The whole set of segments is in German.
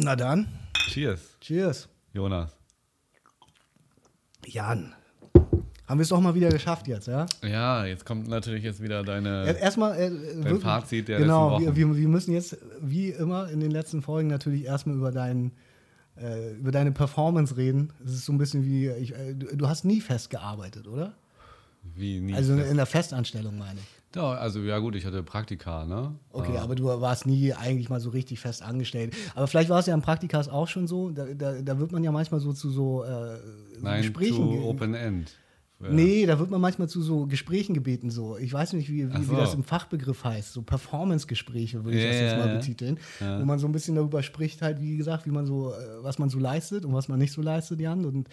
Na dann, Cheers, cheers. Jonas. Jan, haben wir es doch mal wieder geschafft jetzt, ja? Ja, jetzt kommt natürlich jetzt wieder deine. Er- Erstmal, äh, wirklich- Fazit der genau, letzten wir, Wochen. wir, wir müssen jetzt, wie immer in den letzten Folgen, natürlich erstmal über deinen äh, über deine Performance reden. Es ist so ein bisschen wie, ich, äh, du, du hast nie festgearbeitet, oder? wie nie. Also fest- in der Festanstellung meine ich. Doch, also ja gut, ich hatte Praktika, ne? Okay, Ah. aber du warst nie eigentlich mal so richtig fest angestellt. Aber vielleicht war es ja im Praktikas auch schon so. Da, da, da wird man ja manchmal so zu so, äh, so Nein, Gesprächen. zu Open End. Ja. Nee, da wird man manchmal zu so Gesprächen gebeten. So. Ich weiß nicht, wie, wie, so. wie das im Fachbegriff heißt. So Performance-Gespräche würde ich Ja, das jetzt ja, mal ja. betiteln. Ja. Wo man so ein bisschen darüber spricht, halt, wie gesagt, wie man so, äh, was man so leistet und was man nicht so leistet, Jan. Und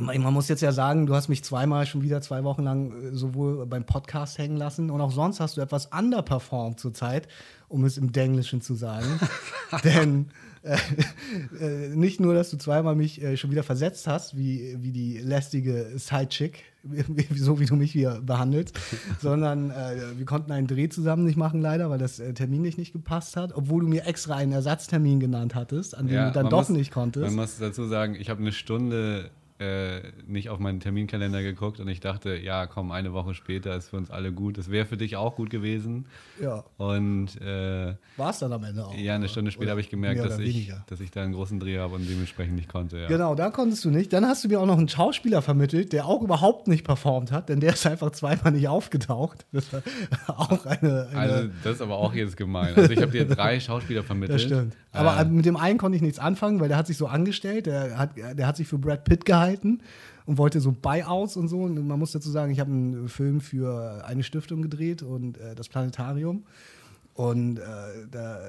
man muss jetzt ja sagen, du hast mich zweimal schon wieder zwei Wochen lang äh, sowohl beim Podcast hängen lassen und auch sonst hast du etwas underperformed zurzeit, um es im Denglischen zu sagen. Denn äh, äh, nicht nur, dass du zweimal mich äh, schon wieder versetzt hast, wie, wie die lästige Sidechick, so wie du mich hier behandelst, sondern äh, wir konnten einen Dreh zusammen nicht machen, leider, weil das äh, terminlich nicht gepasst hat, obwohl du mir extra einen Ersatztermin genannt hattest, an dem Ja, du dann doch muss- nicht konntest. Man muss dazu sagen, ich habe eine Stunde äh, nicht auf meinen Terminkalender geguckt und ich dachte, ja, komm, eine Woche später ist für uns alle gut. Das wäre für dich auch gut gewesen. Ja, Und äh, war es dann am Ende auch. ja, eine Stunde später habe ich gemerkt, dass ich, dass ich da einen großen Dreh habe und dementsprechend nicht konnte. Ja. Genau, da konntest du nicht. Dann hast du mir auch noch einen Schauspieler vermittelt, der auch überhaupt nicht performt hat, denn der ist einfach zweimal nicht aufgetaucht. Das war auch eine. eine Also das ist aber auch jetzt gemein. Also ich habe dir drei Schauspieler vermittelt. das stimmt. Aber Äh, mit dem einen konnte ich nichts anfangen, weil der hat sich so angestellt, der hat, der hat sich für Brad Pitt gehalten und wollte so Buyouts und so. Und man muss dazu sagen, ich habe einen Film für eine Stiftung gedreht und äh, das Planetarium. Und äh, da,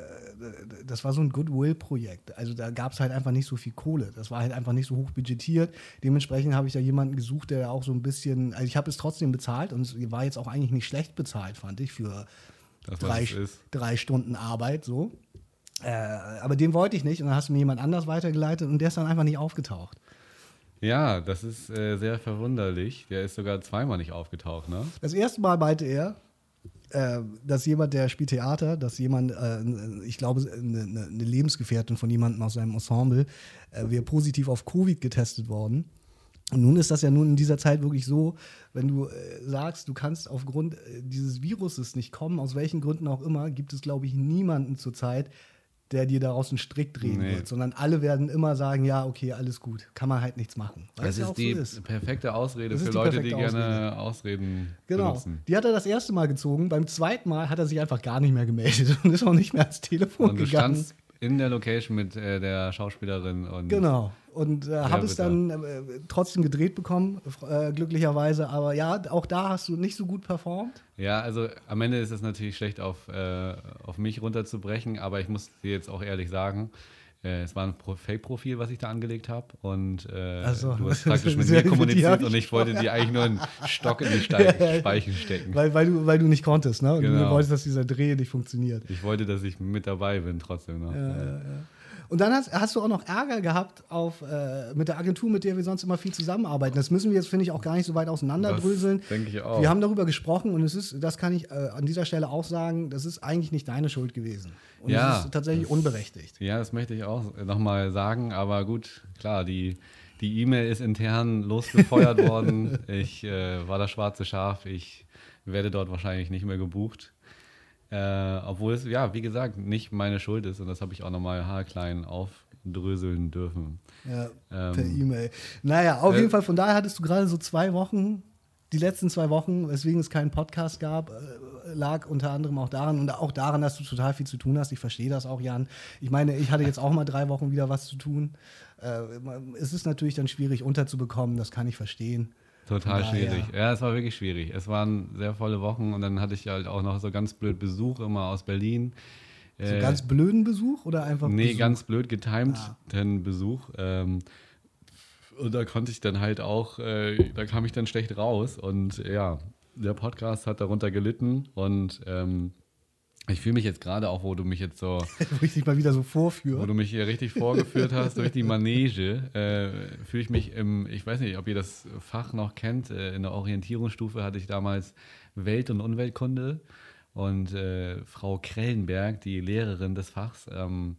das war so ein Goodwill-Projekt. Also da gab es halt einfach nicht so viel Kohle. Das war halt einfach nicht so hoch budgetiert. Dementsprechend habe ich da jemanden gesucht, der auch so ein bisschen, also ich habe es trotzdem bezahlt und es war jetzt auch eigentlich nicht schlecht bezahlt, fand ich, für Das, drei, drei Stunden Arbeit so. Äh, aber den wollte ich nicht und dann hast du mir jemand anders weitergeleitet und der ist dann einfach nicht aufgetaucht. Ja, das ist äh, sehr verwunderlich. Der ist sogar zweimal nicht aufgetaucht, ne? Das erste Mal meinte er, äh, dass jemand, der spielt Theater, dass jemand, äh, ich glaube, eine, eine Lebensgefährtin von jemandem aus seinem Ensemble, äh, wäre positiv auf Covid getestet worden. Und nun ist das ja nun in dieser Zeit wirklich so, wenn du äh, sagst, du kannst aufgrund äh, dieses Viruses nicht kommen, aus welchen Gründen auch immer, gibt es, glaube ich, niemanden zurzeit, der dir daraus einen Strick drehen Nee. wird, sondern alle werden immer sagen, ja, okay, alles gut, kann man halt nichts machen. Das ist die so ist. perfekte Ausrede Das für die Leute, die perfekte gerne Ausreden Genau. benutzen. Die hat er das erste Mal gezogen. Beim zweiten Mal hat er sich einfach gar nicht mehr gemeldet und ist auch nicht mehr ans Telefon Und du gegangen. standst in der Location mit äh, der Schauspielerin und Genau. Und äh, habe es dann äh, trotzdem gedreht bekommen, äh, glücklicherweise. Aber ja, auch da hast du nicht so gut performt. Ja, also am Ende ist es natürlich schlecht auf, äh, auf mich runterzubrechen, aber ich muss dir jetzt auch ehrlich sagen, es war ein Pro Fake-Profil, was ich da angelegt habe und äh, Ach so. du hast praktisch mit mir kommuniziert und ich wollte dir eigentlich nur einen Stock in die Steig Speichen stecken. Weil, weil, du, weil du nicht konntest, ne? Und du Genau. wolltest, dass dieser Dreh nicht funktioniert. Ich wollte, dass ich mit dabei bin trotzdem noch. Ja. Und dann hast, hast du auch noch Ärger gehabt auf, äh, mit der Agentur, mit der wir sonst immer viel zusammenarbeiten. Das müssen wir jetzt, finde ich, auch gar nicht so weit auseinanderdröseln. Denke ich auch. Wir haben darüber gesprochen und es ist, das kann ich äh, an dieser Stelle auch sagen, das ist eigentlich nicht deine Schuld gewesen. Und Ja, es ist tatsächlich das- unberechtigt. Ja, das möchte ich auch nochmal sagen, aber gut, klar, die die E-Mail ist intern losgefeuert worden. Ich äh, war das schwarze Schaf, ich werde dort wahrscheinlich nicht mehr gebucht. Äh, obwohl es, ja, wie gesagt, nicht meine Schuld ist und das habe ich auch nochmal haarklein aufdröseln dürfen. Ja, Ähm, per E-Mail. Naja, auf äh, jeden Fall, von daher hattest du gerade so zwei Wochen, die letzten zwei Wochen, weswegen es keinen Podcast gab, äh, lag unter anderem auch daran und auch daran, dass du total viel zu tun hast. Ich verstehe das auch, Jan. Ich meine, ich hatte jetzt auch mal drei Wochen wieder was zu tun. Äh, es ist natürlich dann schwierig unterzubekommen, das kann ich verstehen. Total schwierig. Ja, es war wirklich schwierig. Es waren sehr volle Wochen und dann hatte ich halt auch noch so ganz blöd Besuch immer aus Berlin. So Äh, ganz blöden Besuch oder einfach Nee, Besuch? ganz blöd getimt, Ah. den Besuch. Ähm, und da konnte ich dann halt auch, äh, da kam ich dann schlecht raus. Und ja, der Podcast hat darunter gelitten. Und ähm, ich fühle mich jetzt gerade auch, wo du mich jetzt so, wo ich dich mal wieder so wo vorführe. du mich hier richtig vorgeführt hast, durch die Manege, äh, fühle ich mich im, ich weiß nicht, ob ihr das Fach noch kennt, äh, in der Orientierungsstufe hatte ich damals Welt- und Umweltkunde. Und äh, Frau Krellenberg, die Lehrerin des Fachs, ähm,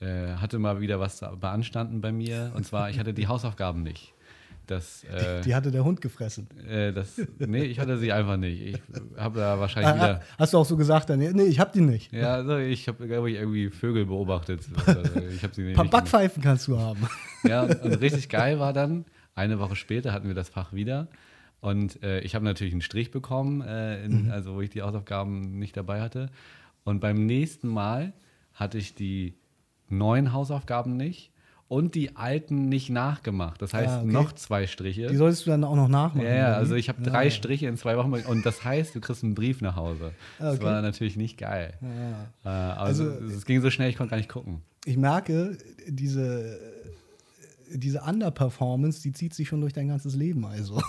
äh, hatte mal wieder was beanstanden bei mir. Und zwar, ich hatte die Hausaufgaben nicht. Das, äh, die hatte der Hund gefressen. Äh, das, nee, ich hatte sie einfach nicht. Ich habe da wahrscheinlich ah, wieder. Hast du auch so gesagt dann? Nee, ich habe die nicht. Ja, also ich habe, glaube ich, irgendwie Vögel beobachtet. Also ich habe sie nicht. Ein paar Backpfeifen kannst du haben. Ja, und richtig geil war dann, eine Woche später hatten wir das Fach wieder. Und äh, ich habe natürlich einen Strich bekommen, äh, in, mhm. also wo ich die Hausaufgaben nicht dabei hatte. Und beim nächsten Mal hatte ich die neuen Hausaufgaben nicht und die alten nicht nachgemacht. Das heißt, ah, okay. noch zwei Striche. Die solltest du dann auch noch nachmachen. Ja, ja also ich habe drei ja. Striche in zwei Wochen und das heißt, du kriegst einen Brief nach Hause. Ah, okay. Das war natürlich nicht geil. Ja. Also, also es ging so schnell, ich konnte gar nicht gucken. Ich merke, diese, diese Underperformance, die zieht sich schon durch dein ganzes Leben. Also.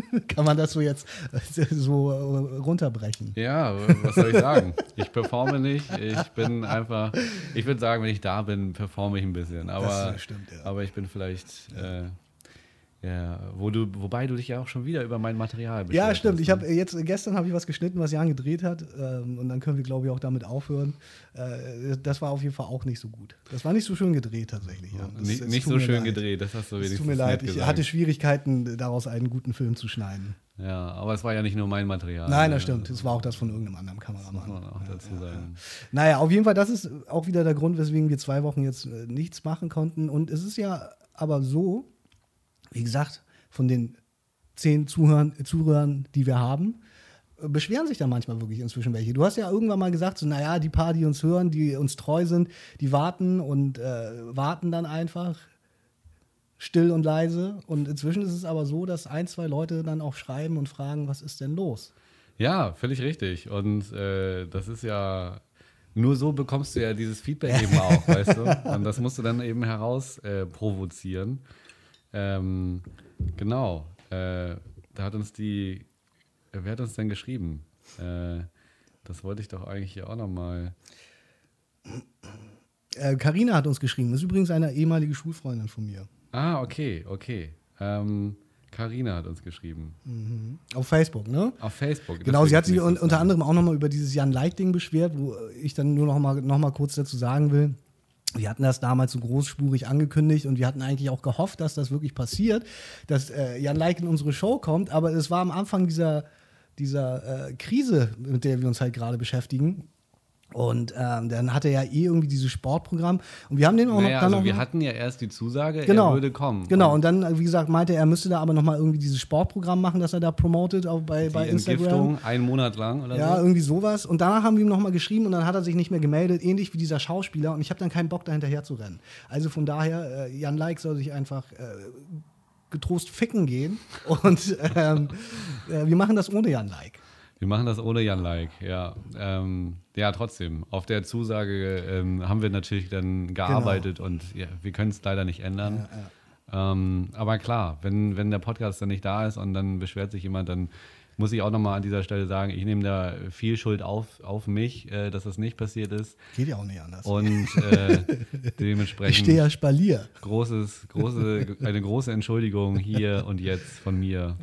Kann man das so jetzt so runterbrechen? Ja, was soll ich sagen? Ich performe nicht. Ich bin einfach, ich würde sagen, wenn ich da bin, performe ich ein bisschen. Aber, stimmt, ja. aber ich bin vielleicht. Äh, ja, wo du, wobei du dich ja auch schon wieder über mein Material beschwerst. Ja, stimmt. Ich habe jetzt gestern habe ich was geschnitten, was Jan gedreht hat, ähm, und dann können wir glaube ich auch damit aufhören. Äh, das war auf jeden Fall auch nicht so gut. Das war nicht so schön gedreht tatsächlich. Ja. Das, nicht, nicht so schön leid. gedreht, das hast du wenigstens. Tut mir leid, ich hatte Schwierigkeiten, daraus einen guten Film zu schneiden. Ja, aber es war ja nicht nur mein Material. Nein, das stimmt. Es war auch das von irgendeinem anderen Kameramann. Das muss man auch dazu ja, sagen. Ja. Naja, auf jeden Fall, das ist auch wieder der Grund, weswegen wir zwei Wochen jetzt äh, nichts machen konnten. Und es ist ja aber so, wie gesagt, von den zehn Zuhörern, Zuhörern die wir haben, äh, beschweren sich da manchmal wirklich inzwischen welche. Du hast ja irgendwann mal gesagt, so, naja, die paar, die uns hören, die uns treu sind, die warten und äh, warten dann einfach still und leise. Und inzwischen ist es aber so, dass ein, zwei Leute dann auch schreiben und fragen, was ist denn los? Ja, völlig richtig. Und äh, das ist ja, nur so bekommst du ja dieses Feedback eben auch, weißt du? Und das musst du dann eben heraus äh, provozieren. Ähm, Genau. Äh, da hat uns die, äh, wer hat uns denn geschrieben? Äh, das wollte ich doch eigentlich hier auch nochmal. Karina äh, hat uns geschrieben. Das ist übrigens eine ehemalige Schulfreundin von mir. Ah, okay, okay. Ähm, Carina hat uns geschrieben. Mhm. Auf Facebook, ne? Auf Facebook. Genau, sie hat sich un unter anderem auch nochmal über dieses Jan Like-Ding beschwert, wo ich dann nur nochmal noch mal kurz dazu sagen will. Wir hatten das damals so großspurig angekündigt und wir hatten eigentlich auch gehofft, dass das wirklich passiert, dass äh, Jan Like in unsere Show kommt. Aber es war am Anfang dieser, dieser äh, Krise, mit der wir uns halt gerade beschäftigen. Und ähm, dann hatte er ja eh irgendwie dieses Sportprogramm. Und wir haben den auch naja, noch. Also noch wir hatten ja erst die Zusage, genau, er würde kommen. Genau, und dann, wie gesagt, meinte er, er müsste da aber nochmal irgendwie dieses Sportprogramm machen, das er da promotet auch bei, die bei Instagram. Entgiftung, einen Monat lang oder Ja, so. irgendwie sowas. Und danach haben wir ihm nochmal geschrieben und dann hat er sich nicht mehr gemeldet, ähnlich wie dieser Schauspieler. Und ich habe dann keinen Bock, da hinterher zu rennen. Also von daher, äh, Jan Like soll sich einfach. Äh, getrost ficken gehen und ähm, äh, wir machen das ohne Jan Like. Wir machen das ohne Jan Like, ja. Ähm, ja, trotzdem. Auf der Zusage ähm, haben wir natürlich dann gearbeitet genau. und ja, wir können es leider nicht ändern. Ja, ja. Ähm, aber klar, wenn, wenn der Podcast dann nicht da ist und dann beschwert sich jemand, dann muss ich auch nochmal an dieser Stelle sagen, ich nehme da viel Schuld auf, auf mich, äh, dass das nicht passiert ist. Geht ja auch nicht anders. Und äh, dementsprechend. Ich stehe ja Spalier. Großes, große, eine große Entschuldigung hier und jetzt von mir.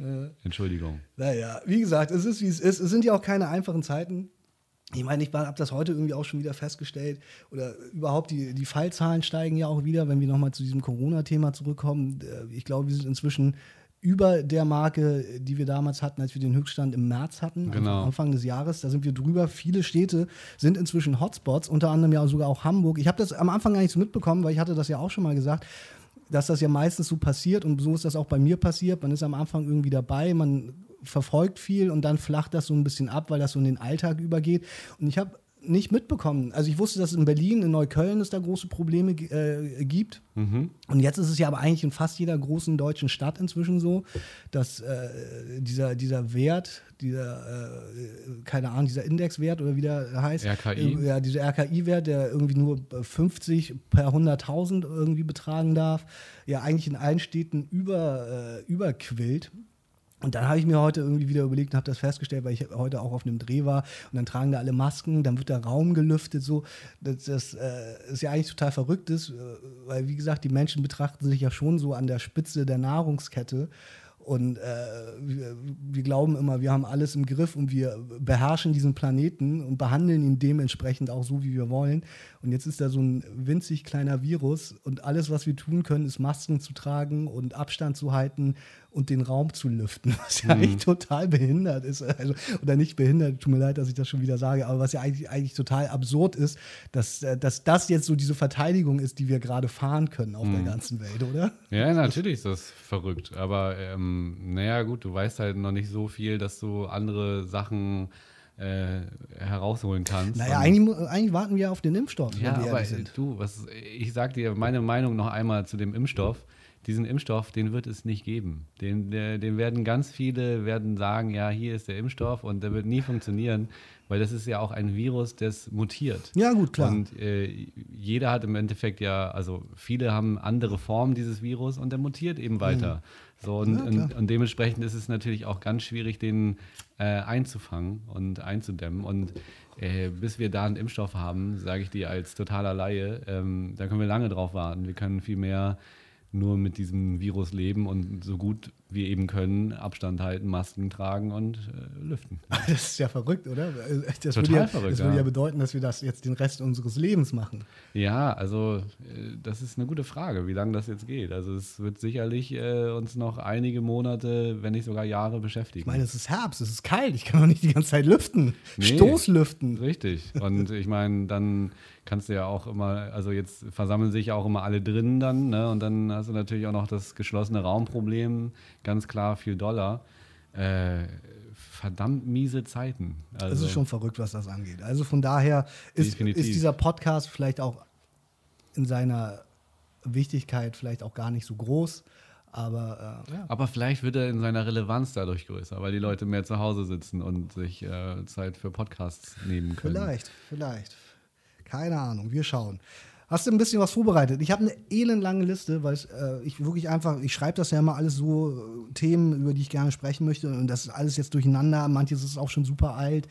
Entschuldigung. Naja, wie gesagt, es ist wie es ist. Es sind ja auch keine einfachen Zeiten. Ich meine, ich habe das heute irgendwie auch schon wieder festgestellt. Oder überhaupt, die, die Fallzahlen steigen ja auch wieder, wenn wir nochmal zu diesem Corona-Thema zurückkommen. Äh, ich glaube, wir sind inzwischen über der Marke, die wir damals hatten, als wir den Höchststand im März hatten, also genau. Anfang des Jahres. Da sind wir drüber. Viele Städte sind inzwischen Hotspots, unter anderem ja sogar auch Hamburg. Ich habe das am Anfang gar nicht so mitbekommen, weil ich hatte das ja auch schon mal gesagt, dass das ja meistens so passiert und so ist das auch bei mir passiert. Man ist am Anfang irgendwie dabei, man verfolgt viel und dann flacht das so ein bisschen ab, weil das so in den Alltag übergeht. Und ich habe nicht mitbekommen. Also ich wusste, dass es in Berlin, in Neukölln es da große Probleme äh, gibt. Mhm. Und jetzt ist es ja aber eigentlich in fast jeder großen deutschen Stadt inzwischen so, dass äh, dieser, dieser Wert, dieser, äh, keine Ahnung, dieser Indexwert oder wie der heißt. RKI. Äh, ja, dieser RKI-Wert, der irgendwie nur 50 per 100.000 irgendwie betragen darf, ja eigentlich in allen Städten über, äh, überquillt. Und dann habe ich mir heute irgendwie wieder überlegt und habe das festgestellt, weil ich heute auch auf einem Dreh war und dann tragen da alle Masken, dann wird der Raum gelüftet, so. Das, das äh, ist ja eigentlich total verrückt ist, äh, weil wie gesagt, die Menschen betrachten sich ja schon so an der Spitze der Nahrungskette Und äh, wir, wir, glauben immer, wir haben alles im Griff und wir beherrschen diesen Planeten und behandeln ihn dementsprechend auch so, wie wir wollen. Und jetzt ist da so ein winzig kleiner Virus und alles, was wir tun können, ist Masken zu tragen und Abstand zu halten und den Raum zu lüften, was ja mhm. eigentlich total behindert ist. Also, oder nicht behindert, tut mir leid, dass ich das schon wieder sage, aber was ja eigentlich, eigentlich total absurd ist, dass, äh, dass das jetzt so diese Verteidigung ist, die wir gerade fahren können auf mhm. der ganzen Welt, oder? Ja, natürlich ist das verrückt. Aber ähm, naja, gut, du weißt halt noch nicht so viel, dass du andere Sachen äh, herausholen kannst. Naja, eigentlich, eigentlich, warten wir auf den Impfstoff. Ja, aber du, was, ich sag dir meine Meinung noch einmal zu dem Impfstoff diesen Impfstoff, den wird es nicht geben. Den, den werden ganz viele werden sagen, ja, hier ist der Impfstoff und der wird nie funktionieren, weil das ist ja auch ein Virus, das mutiert. Ja, gut, klar. Und äh, jeder hat im Endeffekt ja, also viele haben andere Formen dieses Virus und der mutiert eben weiter. Mhm. So, und, ja, und, und, dementsprechend ist es natürlich auch ganz schwierig, den äh, einzufangen und einzudämmen. Und äh, bis wir da einen Impfstoff haben, sage ich dir als totaler Laie, ähm, da können wir lange drauf warten. Wir können viel mehr nur mit diesem Virus leben und so gut wir eben können, Abstand halten, Masken tragen und äh, lüften. Das ist ja verrückt, oder? Das Total würde ja, verrückt. Das würde ja. bedeuten, dass wir das jetzt den Rest unseres Lebens machen. Ja, also äh, das ist eine gute Frage, wie lange das jetzt geht. Also es wird sicherlich äh, uns noch einige Monate, wenn nicht sogar Jahre beschäftigen. Ich meine, es ist Herbst, es ist kalt, ich kann doch nicht die ganze Zeit lüften. Nee, Stoßlüften. Richtig. Und ich meine, dann kannst du ja auch immer, also jetzt versammeln sich ja auch immer alle drinnen dann, ne? Und dann hast du natürlich auch noch das geschlossene Raumproblem ganz klar viel Dollar. Äh, verdammt miese Zeiten. Also, es ist schon verrückt, was das angeht. Also von daher ist, ist, dieser Podcast vielleicht auch in seiner Wichtigkeit vielleicht auch gar nicht so groß. Aber, äh, ja. aber vielleicht wird er in seiner Relevanz dadurch größer, weil die Leute mehr zu Hause sitzen und sich äh, Zeit für Podcasts nehmen können. Vielleicht, vielleicht. Keine Ahnung, wir schauen. Hast du ein bisschen was vorbereitet? Ich habe eine elendlange Liste, weil äh, ich wirklich einfach, ich schreibe das ja immer alles so, äh, Themen, über die ich gerne sprechen möchte. Und das ist alles jetzt durcheinander. Manches ist auch schon super alt.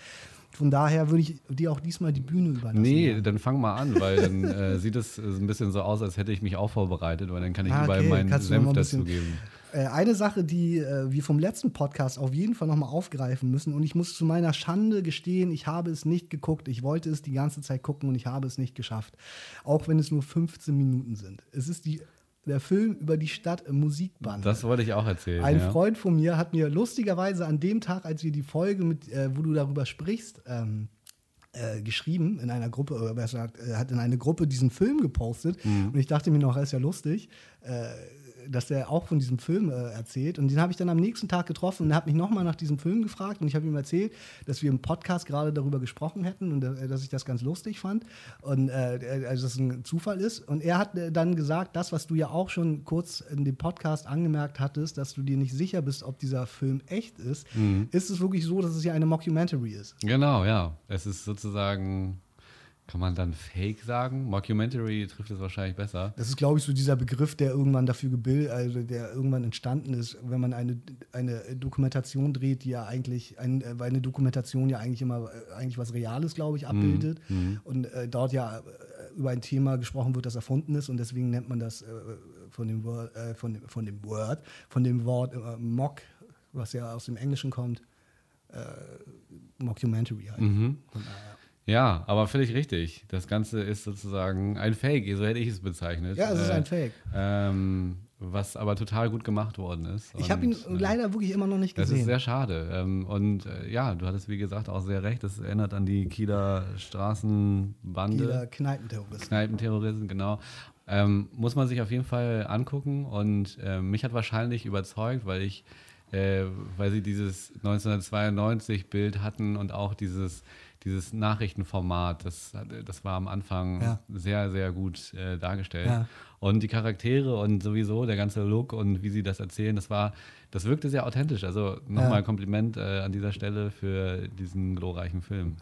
Von daher würde ich dir auch diesmal die Bühne überlassen. Nee, dann fang mal an, weil dann äh, sieht es ein bisschen so aus, als hätte ich mich auch vorbereitet, weil dann kann ich ah, okay. überall meinen Senf dazugeben. Äh, eine Sache, die äh, wir vom letzten Podcast auf jeden Fall nochmal aufgreifen müssen, und ich muss zu meiner Schande gestehen, ich habe es nicht geguckt. Ich wollte es die ganze Zeit gucken und ich habe es nicht geschafft. Auch wenn es nur 15 Minuten sind. Es ist die der Film über die Stadt im Musikband. Das wollte ich auch erzählen. Ein ja. Freund von mir hat mir lustigerweise an dem Tag, als wir die Folge mit, äh, wo du darüber sprichst, ähm, äh, geschrieben in einer Gruppe, oder besser gesagt, er hat in eine Gruppe diesen Film gepostet. Mhm. Und ich dachte mir noch, das ist ja lustig. Äh, dass er auch von diesem Film äh, erzählt. Und den habe ich dann am nächsten Tag getroffen und er hat mich nochmal nach diesem Film gefragt. Und ich habe ihm erzählt, dass wir im Podcast gerade darüber gesprochen hätten und äh, dass ich das ganz lustig fand. Und äh, also dass es ein Zufall ist. Und er hat äh, dann gesagt, das, was du ja auch schon kurz in dem Podcast angemerkt hattest, dass du dir nicht sicher bist, ob dieser Film echt ist, mhm. ist es wirklich so, dass es ja eine Mockumentary ist. Genau, ja. Es ist sozusagen kann man dann Fake sagen? Mockumentary trifft es wahrscheinlich besser. Das ist, glaube ich, so dieser Begriff, der irgendwann dafür gebildet, also der irgendwann entstanden ist, wenn man eine, eine Dokumentation dreht, die ja eigentlich, ein, weil eine Dokumentation ja eigentlich immer äh, eigentlich was Reales, glaube ich, abbildet mm, mm. und äh, dort ja äh, über ein Thema gesprochen wird, das erfunden ist und deswegen nennt man das äh, von, dem Word, äh, von, dem, von dem Word, von dem Wort äh, Mock, was ja aus dem Englischen kommt, Mockumentary halt. Mhm. Daher. Ja, aber völlig richtig. Das Ganze ist sozusagen ein Fake, so hätte ich es bezeichnet. Ja, es ist äh, ein Fake. Ähm, was aber total gut gemacht worden ist. Ich habe ihn äh, leider wirklich immer noch nicht gesehen. Das ist sehr schade. Ähm, und äh, ja, du hattest wie gesagt auch sehr recht. Das erinnert an die Kieler Straßenbande. Kieler Kneipenterroristen. Kneipenterroristen, genau. Ähm, muss man sich auf jeden Fall angucken. Und äh, mich hat wahrscheinlich überzeugt, weil ich, äh, weil sie dieses 1992 Bild hatten und auch dieses dieses Nachrichtenformat, das, das war am Anfang ja. sehr, sehr gut äh, dargestellt. Ja. Und die Charaktere und sowieso der ganze Look und wie sie das erzählen, das war, das wirkte sehr authentisch. Also nochmal ja. Kompliment äh, an dieser Stelle für diesen glorreichen Film.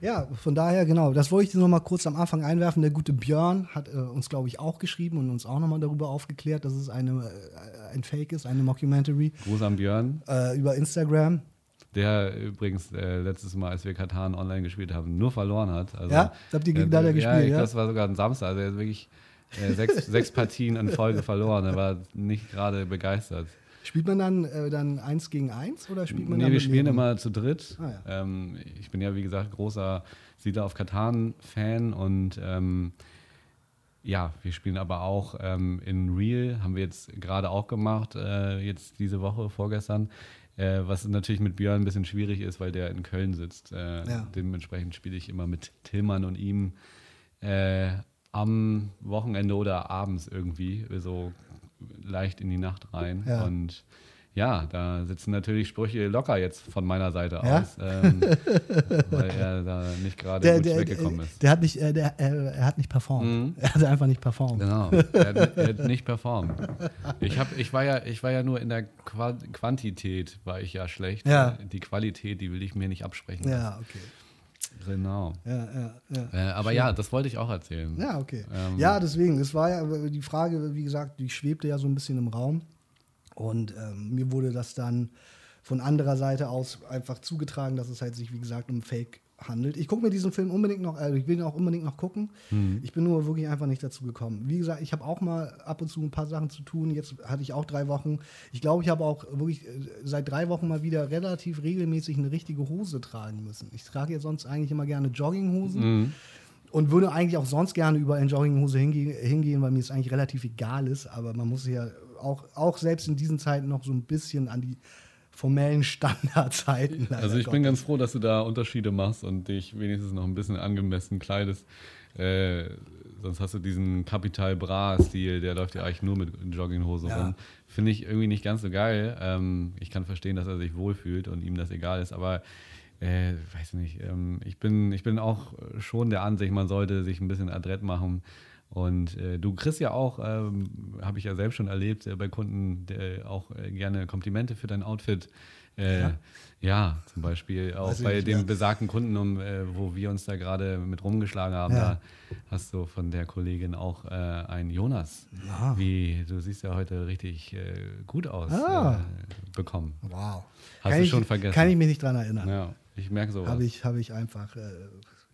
Ja. von daher, genau, das wollte ich nochmal kurz am Anfang einwerfen. Der gute Björn hat äh, uns, glaube ich, auch geschrieben und uns auch nochmal darüber aufgeklärt, dass es eine, äh, ein Fake ist, eine Mockumentary. Gruß an Björn. Äh, über Instagram. Der übrigens äh, letztes Mal, als wir Katan online gespielt haben, nur verloren hat. Also, ja, habt ihr gegen äh, gespielt, ja? Das war sogar ein Samstag. Also er hat wirklich äh, sechs, sechs Partien in Folge verloren. Er war nicht gerade begeistert. Spielt man dann, äh, dann eins gegen eins oder spielt man Nee, wir spielen immer zu dritt. Ah, ja. ähm, ich bin ja, wie gesagt, großer Siedler auf Katan-Fan und ähm, ja, wir spielen aber auch ähm, in Real, haben wir jetzt gerade auch gemacht, äh, jetzt diese Woche, vorgestern. Äh, was natürlich mit Björn ein bisschen schwierig ist, weil der in Köln sitzt. Äh, Ja. Dementsprechend spiele ich immer mit Tillmann und ihm äh, am Wochenende oder abends irgendwie so leicht in die Nacht rein. Ja. Und ja, da sitzen natürlich Sprüche locker jetzt von meiner Seite Ja? aus, ähm, weil er da nicht gerade gut der, weggekommen ist. der hat nicht, äh, der, äh, er hat nicht performt. Mhm. Er hat einfach nicht performt. Genau, er hat, er hat nicht performt. Ich, hab, ich, war ja, ich war ja nur in der Qua Quantität, war ich ja schlecht. Ja. Die Qualität, die will ich mir nicht absprechen. Ja, okay. Genau. Ja, ja, ja. Äh, aber ja, das wollte ich auch erzählen. Ja, okay. Ähm, ja, deswegen, es war ja die Frage, wie gesagt, die schwebte ja so ein bisschen im Raum. Und ähm, mir wurde das dann von anderer Seite aus einfach zugetragen, dass es halt sich, wie gesagt, um Fake handelt. Ich gucke mir diesen Film unbedingt noch, also ich will ihn auch unbedingt noch gucken. Mhm. Ich bin nur wirklich einfach nicht dazu gekommen. Wie gesagt, ich habe auch mal ab und zu ein paar Sachen zu tun. Jetzt hatte ich auch drei Wochen. Ich glaube, ich habe auch wirklich äh, seit drei Wochen mal wieder relativ regelmäßig eine richtige Hose tragen müssen. Ich trage ja sonst eigentlich immer gerne Jogginghosen. Mhm. Und würde eigentlich auch sonst gerne überall in Jogginghose hinge hingehen, weil mir es eigentlich relativ egal ist. Aber man muss ja auch, auch selbst in diesen Zeiten noch so ein bisschen an die formellen Standards halten. leider Also ich bin Gottes. ganz froh, dass du da Unterschiede machst und dich wenigstens noch ein bisschen angemessen kleidest. Äh, sonst hast du diesen Capital Bra-Stil, der läuft ja eigentlich nur mit Jogginghose Ja. rum. Finde ich irgendwie nicht ganz so geil. Ähm, ich kann verstehen, dass er sich wohlfühlt und ihm das egal ist, aber äh, weiß nicht, ähm, ich, bin, ich bin auch schon der Ansicht, man sollte sich ein bisschen adrett machen. Und äh, du kriegst ja auch, ähm, habe ich ja selbst schon erlebt, äh, bei Kunden der auch äh, gerne Komplimente für dein Outfit. Äh, Ja. ja. zum Beispiel auch Weiß ich bei nicht, dem ja. besagten Kunden, um, äh, wo wir uns da gerade mit rumgeschlagen haben, Ja. da hast du von der Kollegin auch äh, einen Jonas, wie du siehst ja heute richtig äh, gut aus, Ah. äh, bekommen. Wow. Hast kann du ich, schon vergessen. Kann ich mich nicht dran erinnern. Ja, ich merke sowas. Habe ich, hab ich einfach, äh,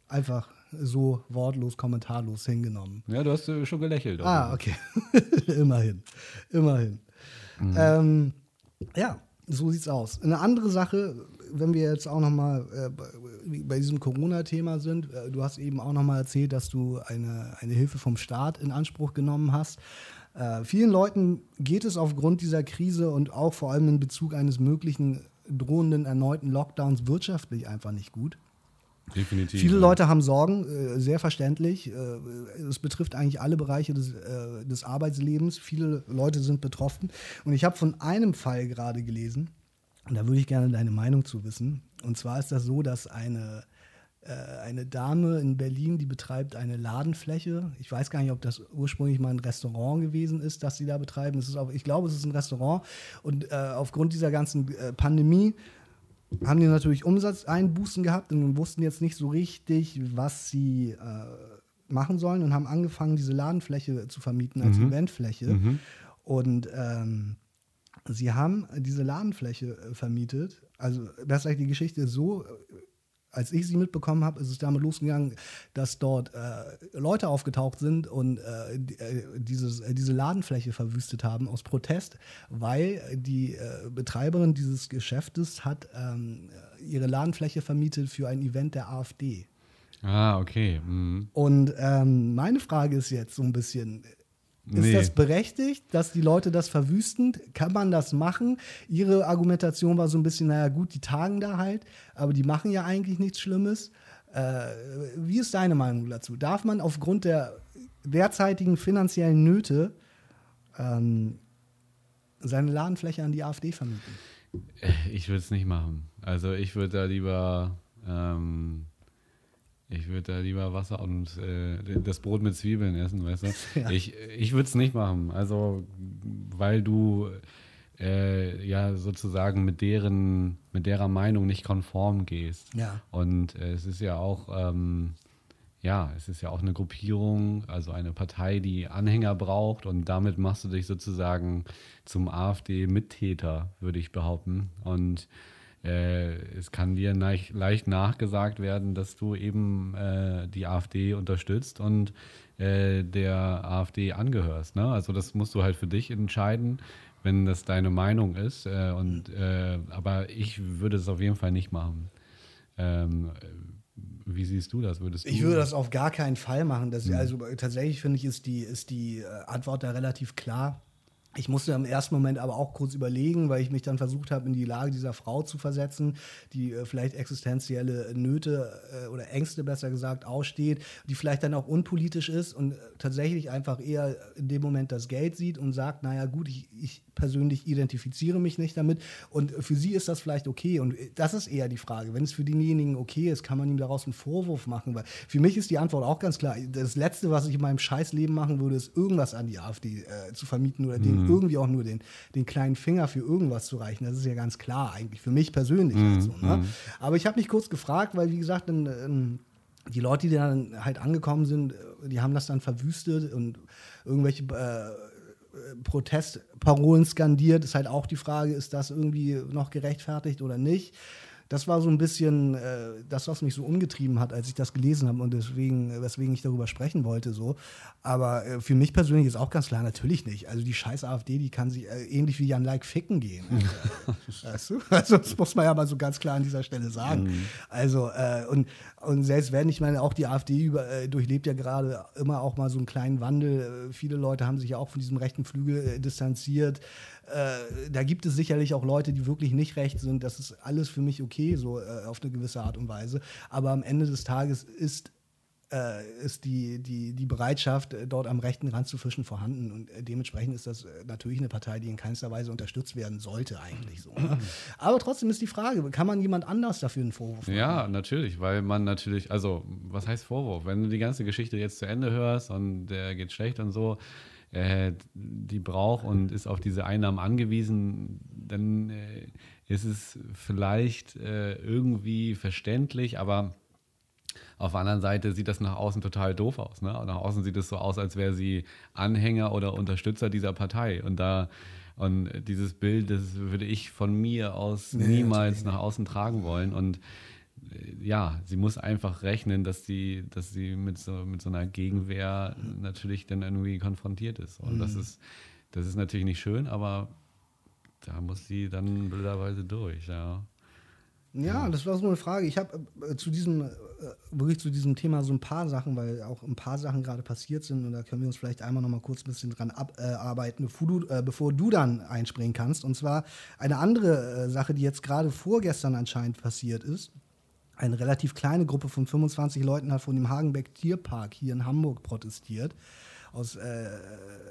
einfach so wortlos, kommentarlos hingenommen. Ja, du hast äh, schon gelächelt. Ah, okay. immerhin. Immerhin. Mhm. Ähm, ja, so sieht's aus. Eine andere Sache, wenn wir jetzt auch nochmal äh, bei- diesem Corona-Thema sind, äh, du hast eben auch nochmal erzählt, dass du eine, eine Hilfe vom Staat in Anspruch genommen hast. Äh, vielen Leuten geht es aufgrund dieser Krise und auch vor allem in Bezug eines möglichen drohenden erneuten Lockdowns wirtschaftlich einfach nicht gut. Definitiv. Viele ja. Leute haben Sorgen, äh, sehr verständlich. Äh, Es betrifft eigentlich alle Bereiche des, äh, des Arbeitslebens. Viele Leute sind betroffen. Und ich habe von einem Fall gerade gelesen, und da würde ich gerne deine Meinung zu wissen. Und zwar ist das so, dass eine, eine Dame in Berlin, die betreibt eine Ladenfläche. Ich weiß gar nicht, ob das ursprünglich mal ein Restaurant gewesen ist, das sie da betreiben. Es ist auch, ich glaube, es ist ein Restaurant. Und aufgrund dieser ganzen Pandemie haben die natürlich Umsatzeinbußen gehabt und wussten jetzt nicht so richtig, was sie äh, machen sollen und haben angefangen, diese Ladenfläche zu vermieten als Eventfläche. Mhm. Und ähm, sie haben diese Ladenfläche äh, vermietet. Also, das ist eigentlich die Geschichte so. Als ich sie mitbekommen habe, ist es damit losgegangen, dass dort äh, Leute aufgetaucht sind und äh, äh, dieses, äh, diese Ladenfläche verwüstet haben aus Protest, weil die äh, Betreiberin dieses Geschäftes hat ähm, ihre Ladenfläche vermietet für ein Event der AfD. Ah, okay. Mhm. Und ähm, meine Frage ist jetzt so ein bisschen, ist Nee. das berechtigt, dass die Leute das verwüsten? Kann man das machen? Ihre Argumentation war so ein bisschen, naja gut, die tagen da halt, aber die machen ja eigentlich nichts Schlimmes. Äh, wie ist deine Meinung dazu? Darf man aufgrund der derzeitigen finanziellen Nöte ähm, seine Ladenfläche an die AfD vermieten? Ich würde es nicht machen. Also ich würde da lieber, ähm, ich würde da lieber Wasser und äh, das Brot mit Zwiebeln essen, weißt du? Ja. Ich, ich würde es nicht machen. Also weil du äh, ja sozusagen mit deren, mit derer Meinung nicht konform gehst. Ja. Und äh, es ist ja auch, ähm, ja, es ist ja auch eine Gruppierung, also eine Partei, die Anhänger braucht und damit machst du dich sozusagen zum AfD-Mittäter, würde ich behaupten. Und äh, es kann dir leicht, nachgesagt werden, dass du eben äh, die AfD unterstützt und äh, der AfD angehörst. Ne? Also das musst du halt für dich entscheiden, wenn das deine Meinung ist. Äh, und, äh, aber ich würde es auf jeden Fall nicht machen. Ähm, wie siehst du das? Würdest du ich würde das auf gar keinen Fall machen. Das, mhm. Also tatsächlich finde ich, ist die, ist die Antwort da relativ klar. Ich musste im ersten Moment aber auch kurz überlegen, weil ich mich dann versucht habe, in die Lage dieser Frau zu versetzen, die äh, vielleicht existenzielle Nöte äh, oder Ängste besser gesagt aussteht, die vielleicht dann auch unpolitisch ist und äh, tatsächlich einfach eher in dem Moment das Geld sieht und sagt, naja gut, ich, ich persönlich identifiziere mich nicht damit und für sie ist das vielleicht okay und das ist eher die Frage. Wenn es für denjenigen okay ist, kann man ihm daraus einen Vorwurf machen, weil für mich ist die Antwort auch ganz klar. Das Letzte, was ich in meinem Scheißleben machen würde, ist irgendwas an die AfD äh, zu vermieten oder den mhm. irgendwie auch nur den, den kleinen Finger für irgendwas zu reichen. Das ist ja ganz klar eigentlich, für mich persönlich. Mhm. Also, ne? Mhm. Aber ich habe mich kurz gefragt, weil wie gesagt, in, in, die Leute, die dann halt angekommen sind, die haben das dann verwüstet und irgendwelche äh, Protestparolen skandiert. Ist halt auch die Frage, ist das irgendwie noch gerechtfertigt oder nicht? Das war so ein bisschen äh, das, was mich so umgetrieben hat, als ich das gelesen habe und deswegen, weswegen ich darüber sprechen wollte. So. Aber äh, für mich persönlich ist auch ganz klar, natürlich nicht. Also die scheiß AfD, die kann sich äh, ähnlich wie Jan Like ficken gehen. weißt du? Also das muss man ja mal so ganz klar an dieser Stelle sagen. Mhm. Also äh, und, und selbst wenn, ich meine, auch die AfD über, äh, durchlebt ja gerade immer auch mal so einen kleinen Wandel. Äh, viele Leute haben sich ja auch von diesem rechten Flügel distanziert. Äh, da gibt es sicherlich auch Leute, die wirklich nicht recht sind. Das ist alles für mich okay, so äh, auf eine gewisse Art und Weise. Aber am Ende des Tages ist äh, ist die, die, die Bereitschaft, äh, dort am rechten Rand zu fischen, vorhanden. Und dementsprechend ist das natürlich eine Partei, die in keinster Weise unterstützt werden sollte, eigentlich so. Ne? Aber trotzdem ist die Frage, kann man jemand anders dafür einen Vorwurf machen? Ja, natürlich, weil man natürlich, also was heißt Vorwurf? Wenn du die ganze Geschichte jetzt zu Ende hörst und der geht schlecht und so, äh, die braucht und ist auf diese Einnahmen angewiesen, dann äh, ist es vielleicht äh, irgendwie verständlich, aber auf der anderen Seite sieht das nach außen total doof aus. Ne? Nach außen sieht es so aus, als wäre sie Anhänger oder Unterstützer dieser Partei. Und da und dieses Bild, das würde ich von mir aus niemals nach außen tragen wollen. Und ja, sie muss einfach rechnen, dass sie, dass sie mit so, mit so einer Gegenwehr natürlich dann irgendwie konfrontiert ist. Und mhm. das ist, das ist natürlich nicht schön, aber da muss sie dann blöderweise durch, ja. Ja, das war so eine Frage. Ich habe äh, zu diesem, äh, wirklich zu diesem Thema so ein paar Sachen, weil auch ein paar Sachen gerade passiert sind und da können wir uns vielleicht einmal noch mal kurz ein bisschen dran abarbeiten, bevor du, äh, bevor du dann einspringen kannst. Und zwar eine andere äh, Sache, die jetzt gerade vorgestern anscheinend passiert ist eine relativ kleine Gruppe von 25 Leuten hat von dem Hagenbeck Tierpark hier in Hamburg protestiert. Aus äh,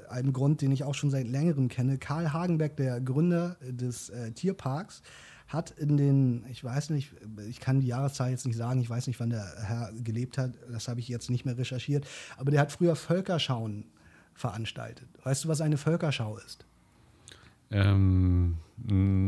einem Grund, den ich auch schon seit längerem kenne. Karl Hagenbeck, der Gründer des äh, Tierparks, hat in den, ich weiß nicht, ich kann die Jahreszahl jetzt nicht sagen, ich weiß nicht, wann der Herr gelebt hat, das habe ich jetzt nicht mehr recherchiert, aber der hat früher Völkerschauen veranstaltet. Weißt du, was eine Völkerschau ist? Ähm,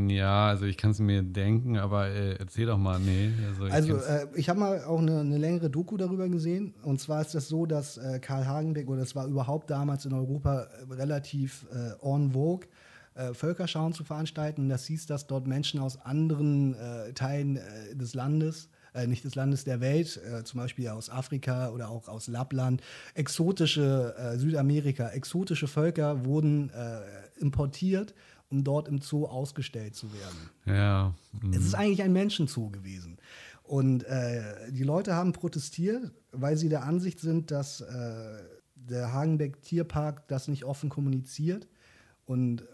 ja, also ich kann es mir denken, aber äh, erzähl doch mal, nee. Also ich, also, äh, ich habe mal auch eine, eine, längere Doku darüber gesehen. Und zwar ist das so, dass äh, Karl Hagenbeck, oder das war überhaupt damals in Europa äh, relativ äh, en vogue, äh, Völkerschauen zu veranstalten. Und das hieß, dass dort Menschen aus anderen Teilen des Landes äh, nicht des Landes der Welt, äh, zum Beispiel aus Afrika oder auch aus Lappland, exotische äh, Südamerika, exotische Völker wurden importiert um dort im Zoo ausgestellt zu werden. Ja. Mhm. Es ist eigentlich ein Menschenzoo gewesen. Und äh, die Leute haben protestiert, weil sie der Ansicht sind, dass äh, der Hagenbeck Tierpark das nicht offen kommuniziert und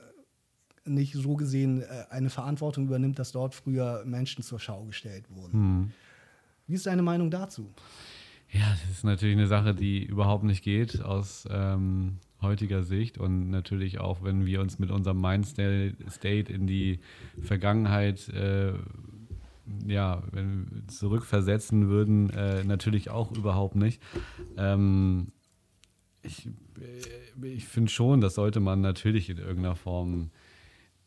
nicht so gesehen äh, eine Verantwortung übernimmt, dass dort früher Menschen zur Schau gestellt wurden. Mhm. Wie ist deine Meinung dazu? Ja, das ist natürlich eine Sache, die überhaupt nicht geht aus ähm, heutiger Sicht und natürlich auch, wenn wir uns mit unserem Mindstate in die Vergangenheit äh, ja, zurückversetzen würden, äh, natürlich auch überhaupt nicht. Ähm, ich äh, ich finde schon, das sollte man natürlich in irgendeiner Form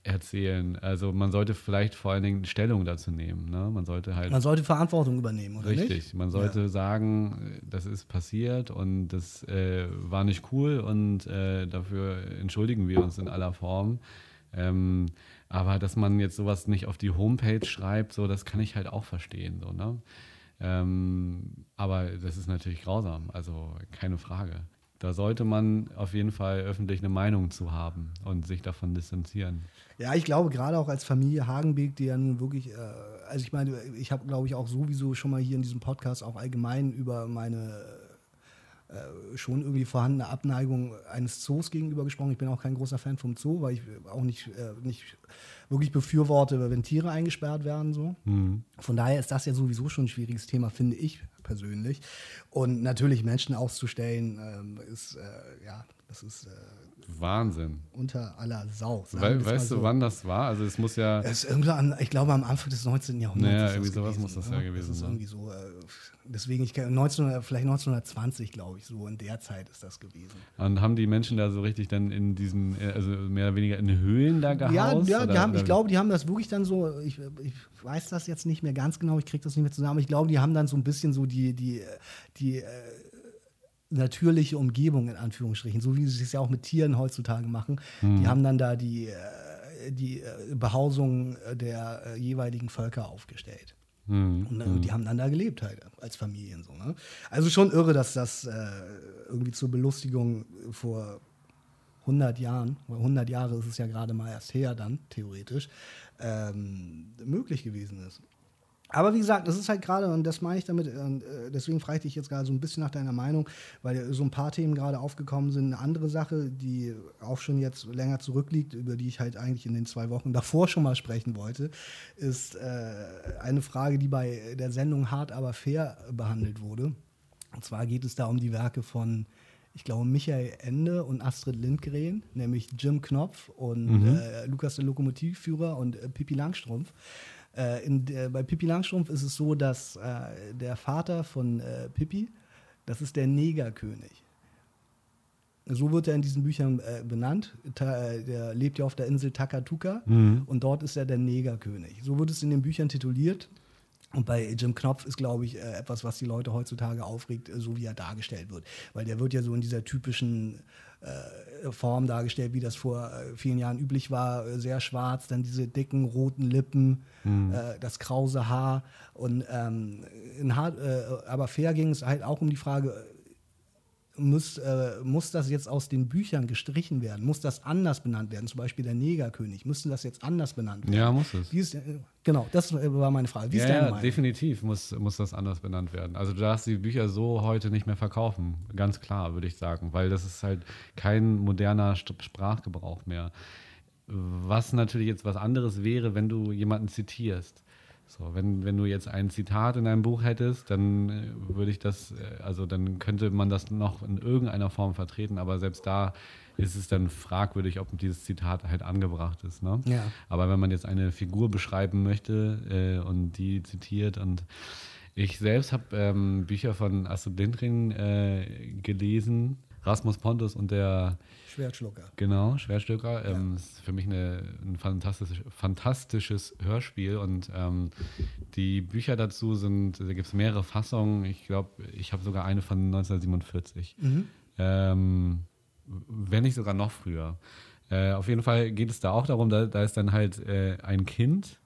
erzählen. Also man sollte vielleicht vor allen Dingen Stellung dazu nehmen. Ne? Man sollte halt. Man sollte Verantwortung übernehmen, oder richtig. nicht? Man sollte ja. sagen, das ist passiert und das äh, war nicht cool und äh, dafür entschuldigen wir uns in aller Form. Ähm, aber dass man jetzt sowas nicht auf die Homepage schreibt, so, das kann ich halt auch verstehen. So, ne? Ähm, aber das ist natürlich grausam, also keine Frage. Da sollte man auf jeden Fall öffentlich eine Meinung zu haben und sich davon distanzieren. Ja, ich glaube, gerade auch als Familie Hagenbeek, die ja nun wirklich, äh, also ich meine, ich habe, glaube ich, auch sowieso schon mal hier in diesem Podcast auch allgemein über meine äh, schon irgendwie vorhandene Abneigung eines Zoos gegenüber gesprochen. Ich bin auch kein großer Fan vom Zoo, weil ich auch nicht, äh, nicht wirklich befürworte, wenn Tiere eingesperrt werden. So. Mhm. Von daher ist das ja sowieso schon ein schwieriges Thema, finde ich persönlich. Und natürlich Menschen auszustellen, äh, ist, äh, ja, das ist äh, Wahnsinn. Unter aller Sau. We weißt so. du, wann das war? Also es muss ja. Es ist an, ich glaube, am Anfang des 19. Jahrhunderts. Naja, irgendwie sowas gewesen, muss das ja, gewesen sein. Das irgendwie so. Äh, deswegen, ich 19, vielleicht 1920, glaube ich, so in der Zeit ist das gewesen. Und haben die Menschen da so richtig dann in diesen, äh, also mehr oder weniger in Höhlen da gehaust? Ja, ja oder, haben, ich glaube, die haben das wirklich dann so, ich, ich weiß das jetzt nicht mehr ganz genau, ich kriege das nicht mehr zusammen, aber ich glaube, die haben dann so ein bisschen so die, die, die äh, natürliche Umgebung in Anführungsstrichen, so wie sie es ja auch mit Tieren heutzutage machen. Mhm. Die haben dann da die, äh, die äh, Behausung der äh, jeweiligen Völker aufgestellt. Mhm. Und mhm. die haben dann da gelebt halt als Familien so. Ne? Also schon irre, dass das äh, irgendwie zur Belustigung vor 100 Jahren, 100 Jahre ist es ja gerade mal erst her dann, theoretisch, ähm, möglich gewesen ist. Aber wie gesagt, das ist halt gerade, und das meine ich damit, und äh, deswegen frage ich dich jetzt gerade so ein bisschen nach deiner Meinung, weil so ein paar Themen gerade aufgekommen sind. Eine andere Sache, die auch schon jetzt länger zurückliegt, über die ich halt eigentlich in den zwei Wochen davor schon mal sprechen wollte, ist äh, eine Frage, die bei der Sendung Hart aber fair behandelt wurde. Und zwar geht es da um die Werke von, ich glaube, Michael Ende und Astrid Lindgren, nämlich Jim Knopf und mhm. äh, Lukas der Lokomotivführer und äh, Pippi Langstrumpf. Äh, in, äh, bei Pippi Langstrumpf ist es so, dass äh, der Vater von äh, Pippi, das ist der Negerkönig. So wird er in diesen Büchern äh, benannt. Ta äh, der lebt ja auf der Insel Takatuka mhm. und dort ist er der Negerkönig. So wird es in den Büchern tituliert. Und bei Jim Knopf ist, glaube ich, etwas, was die Leute heutzutage aufregt, so wie er dargestellt wird. Weil der wird ja so in dieser typischen Form dargestellt, wie das vor äh, vielen Jahren üblich war. Äh, sehr schwarz, dann diese dicken roten Lippen, mhm. äh, das krause Haar. Und ähm, äh, aber fair ging es halt auch um die Frage, muss, äh, muss das jetzt aus den Büchern gestrichen werden? Muss das anders benannt werden? Zum Beispiel der Negerkönig. Müsste das jetzt anders benannt werden? Ja, muss es. Ist, äh, genau, das war meine Frage. Wie ja, ist deine Meinung? definitiv muss, muss das anders benannt werden. Also du darfst die Bücher so heute nicht mehr verkaufen. Ganz klar, würde ich sagen. Weil das ist halt kein moderner Sprachgebrauch mehr. Was natürlich jetzt was anderes wäre, wenn du jemanden zitierst. So, wenn, wenn du jetzt ein Zitat in einem Buch hättest, dann äh, würde ich das, äh, also dann könnte man das noch in irgendeiner Form vertreten, aber selbst da ist es dann fragwürdig, ob dieses Zitat halt angebracht ist. Ne? Ja. Aber wenn man jetzt eine Figur beschreiben möchte äh, und die zitiert und ich selbst habe ähm, Bücher von Astrid Lindgren äh, gelesen, Rasmus Pontus und der Schwertschlucker. Genau, Schwertschlucker. Ja. Ähm, ist für mich eine, ein fantastisch, fantastisches Hörspiel und ähm, die Bücher dazu sind, da gibt es mehrere Fassungen. Ich glaube, ich habe sogar eine von 1947. Mhm. Ähm, wenn nicht sogar noch früher. Äh, auf jeden Fall geht es da auch darum, da, da ist dann halt äh, ein Kind,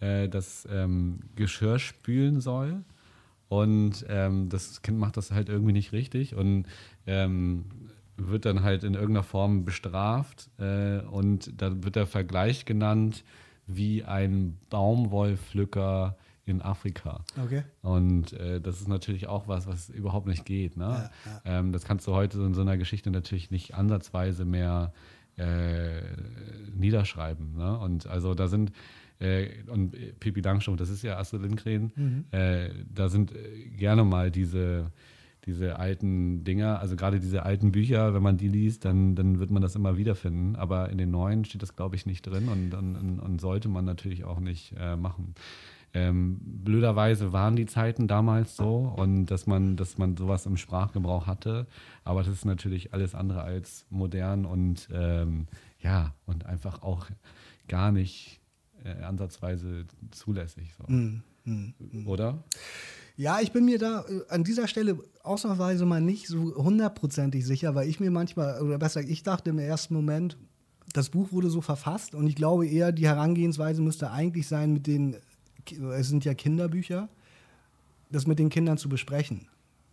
äh, das ähm, Geschirr spülen soll. Und ähm, das Kind macht das halt irgendwie nicht richtig. Und ähm, wird dann halt in irgendeiner Form bestraft äh, und da wird der Vergleich genannt wie ein Baumwollpflücker in Afrika. Okay. Und äh, das ist natürlich auch was, was überhaupt nicht geht. Ne? Ja, ja. Ähm, das kannst du heute in so einer Geschichte natürlich nicht ansatzweise mehr äh, niederschreiben. Ne? Und also da sind äh, und Pippi Langstrumpf, das ist ja Astrid Lindgren, mhm. Äh, da sind äh, gerne mal diese diese alten Dinger, also gerade diese alten Bücher, wenn man die liest, dann, dann wird man das immer wiederfinden. Aber in den neuen steht das, glaube ich, nicht drin und, und, und sollte man natürlich auch nicht äh, machen. Ähm, blöderweise waren die Zeiten damals so und dass man, dass man sowas im Sprachgebrauch hatte. Aber das ist natürlich alles andere als modern und ähm, ja, und einfach auch gar nicht äh, ansatzweise zulässig. So. Mm, mm, mm. Oder? Ja, ich bin mir da äh, an dieser Stelle ausnahmsweise mal nicht so hundertprozentig sicher, weil ich mir manchmal, oder besser, ich dachte im ersten Moment, das Buch wurde so verfasst und ich glaube eher, die Herangehensweise müsste eigentlich sein, mit den, es sind ja Kinderbücher, das mit den Kindern zu besprechen.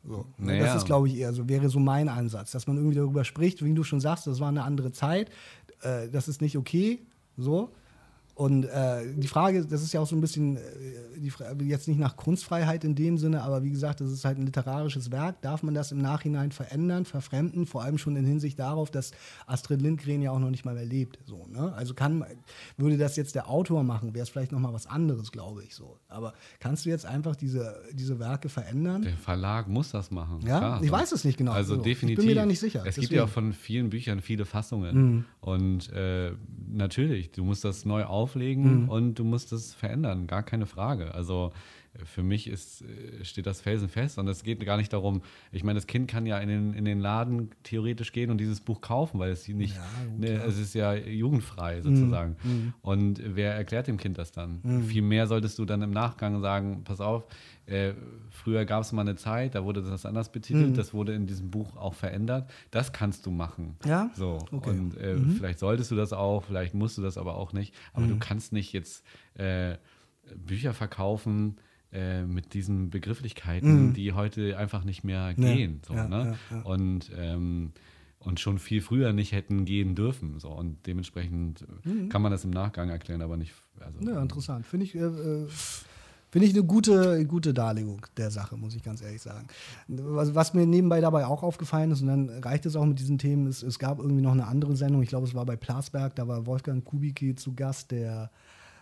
So. Ne, naja. Das ist, glaube ich, eher so, wäre so mein Ansatz, dass man irgendwie darüber spricht, wie du schon sagst, das war eine andere Zeit, äh, das ist nicht okay, so. Und äh, die Frage, das ist ja auch so ein bisschen, äh, die, jetzt nicht nach Kunstfreiheit in dem Sinne, aber wie gesagt, das ist halt ein literarisches Werk. Darf man das im Nachhinein verändern, verfremden? Vor allem schon in Hinsicht darauf, dass Astrid Lindgren ja auch noch nicht mal mehr lebt. So, ne? Also kann, würde das jetzt der Autor machen, wäre es vielleicht noch mal was anderes, glaube ich so. Aber kannst du jetzt einfach diese, diese Werke verändern? Der Verlag muss das machen. Ja, klar. ich weiß es nicht genau. Also so. definitiv. Ich bin mir da nicht sicher. Es Deswegen. gibt ja auch von vielen Büchern viele Fassungen. Mhm. Und äh, natürlich, du musst das neu auf auflegen mhm. und du musst es verändern, gar keine Frage. Also für mich ist, äh, steht das felsenfest und es geht gar nicht darum, ich meine, das Kind kann ja in den, in den Laden theoretisch gehen und dieses Buch kaufen, weil es nicht, ja, gut, ne, es ist ja jugendfrei mhm. sozusagen. Mhm. Und wer erklärt dem Kind das dann? Mhm. Viel mehr solltest du dann im Nachgang sagen, pass auf, äh, früher gab es mal eine Zeit, da wurde das anders betitelt, mhm. das wurde in diesem Buch auch verändert. Das kannst du machen. Ja. So. Okay. Und äh, mhm. vielleicht solltest du das auch, vielleicht musst du das aber auch nicht. Aber du mhm. kannst nicht jetzt äh, Bücher verkaufen, äh, mit diesen Begrifflichkeiten, mm. die heute einfach nicht mehr gehen. Ja, so, ja, ne? ja, und, ähm, und schon viel früher nicht hätten gehen dürfen. So. Und dementsprechend mhm. kann man das im Nachgang erklären, aber nicht. Also, ja, interessant. Finde ich. Äh, äh, Finde ich eine gute, gute Darlegung der Sache, muss ich ganz ehrlich sagen. Was, was, mir nebenbei dabei auch aufgefallen ist, und dann reicht es auch mit diesen Themen, ist, es gab irgendwie noch eine andere Sendung, ich glaube, es war bei Plasberg, da war Wolfgang Kubicki zu Gast, der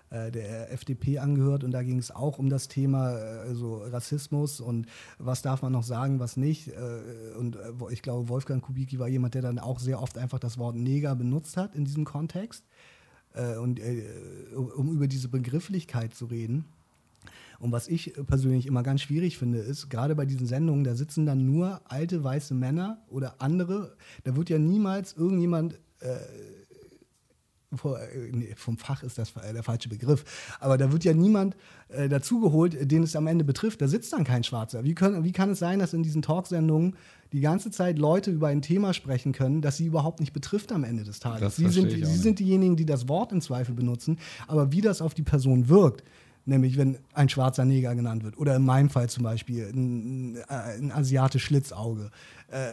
der FDP angehört und da ging es auch um das Thema also Rassismus und was darf man noch sagen, was nicht. Äh, und ich glaube, Wolfgang Kubicki war jemand, der dann auch sehr oft einfach das Wort Neger benutzt hat in diesem Kontext. Und um über diese Begrifflichkeit zu reden. Und was ich persönlich immer ganz schwierig finde, ist, gerade bei diesen Sendungen, da sitzen dann nur alte weiße Männer oder andere. Da wird ja niemals irgendjemand äh, vom Fach ist das der falsche Begriff, aber da wird ja niemand äh, dazugeholt, den es am Ende betrifft. Da sitzt dann kein Schwarzer. Wie, können, wie kann es sein, dass in diesen Talksendungen die ganze Zeit Leute über ein Thema sprechen können, das sie überhaupt nicht betrifft am Ende des Tages? Sie, sind, sie sind diejenigen, die das Wort in Zweifel benutzen, aber wie das auf die Person wirkt, nämlich wenn ein schwarzer Neger genannt wird oder in meinem Fall zum Beispiel ein, ein asiatisches Schlitzauge. Äh,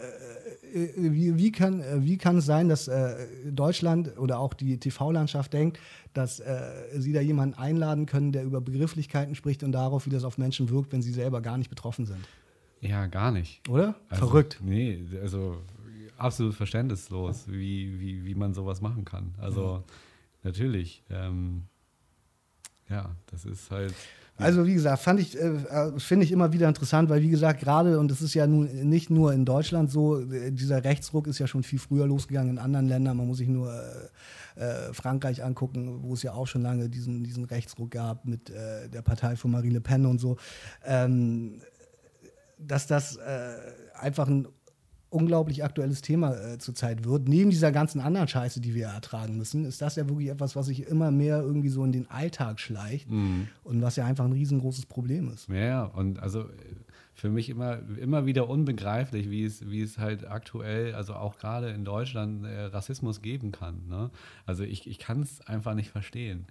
äh, wie, wie, kann, wie kann es sein, dass äh, Deutschland oder auch die TV-Landschaft denkt, dass äh, sie da jemanden einladen können, der über Begrifflichkeiten spricht und darauf, wie das auf Menschen wirkt, wenn sie selber gar nicht betroffen sind? Ja, gar nicht. Oder? Also, Verrückt. Nee, also absolut verständnislos, wie, wie, wie man sowas machen kann. Also ja. natürlich. Ähm, ja, das ist halt. Also wie gesagt, fand ich, äh, finde ich immer wieder interessant, weil wie gesagt, gerade, und das ist ja nun nicht nur in Deutschland so, äh, dieser Rechtsruck ist ja schon viel früher losgegangen in anderen Ländern. Man muss sich nur äh, äh, Frankreich angucken, wo es ja auch schon lange diesen, diesen Rechtsruck gab mit äh, der Partei von Marine Le Pen und so. Ähm, dass das äh, einfach ein unglaublich aktuelles Thema äh, zurzeit wird. Neben dieser ganzen anderen Scheiße, die wir ertragen müssen, ist das ja wirklich etwas, was sich immer mehr irgendwie so in den Alltag schleicht mhm. und was ja einfach ein riesengroßes Problem ist. Ja, und also für mich immer, immer wieder unbegreiflich, wie es, wie es halt aktuell, also auch gerade in Deutschland, äh, Rassismus geben kann. Ne? Also ich, ich kann es einfach nicht verstehen.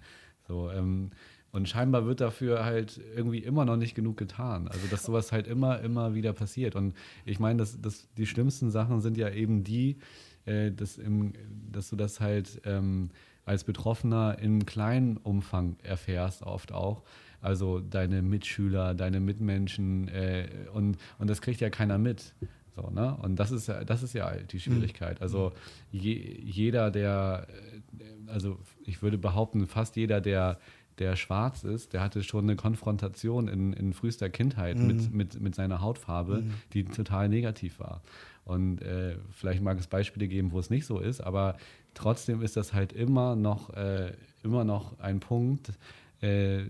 So, ähm, und scheinbar wird dafür halt irgendwie immer noch nicht genug getan. Also, dass sowas halt immer, immer wieder passiert. Und ich meine, dass, dass die schlimmsten Sachen sind ja eben die, äh, dass, im, dass du das halt ähm, als Betroffener in kleinen Umfang erfährst, oft auch. Also deine Mitschüler, deine Mitmenschen äh, und, und das kriegt ja keiner mit. So, ne? Und das ist ja, das ist ja die Schwierigkeit. Also je, jeder, der, äh, also ich würde behaupten, fast jeder, der der schwarz ist, der hatte schon eine Konfrontation in, in frühester Kindheit mhm. mit, mit, mit seiner Hautfarbe, mhm. die total negativ war. Und äh, vielleicht mag es Beispiele geben, wo es nicht so ist, aber trotzdem ist das halt immer noch, äh, immer noch ein Punkt, äh,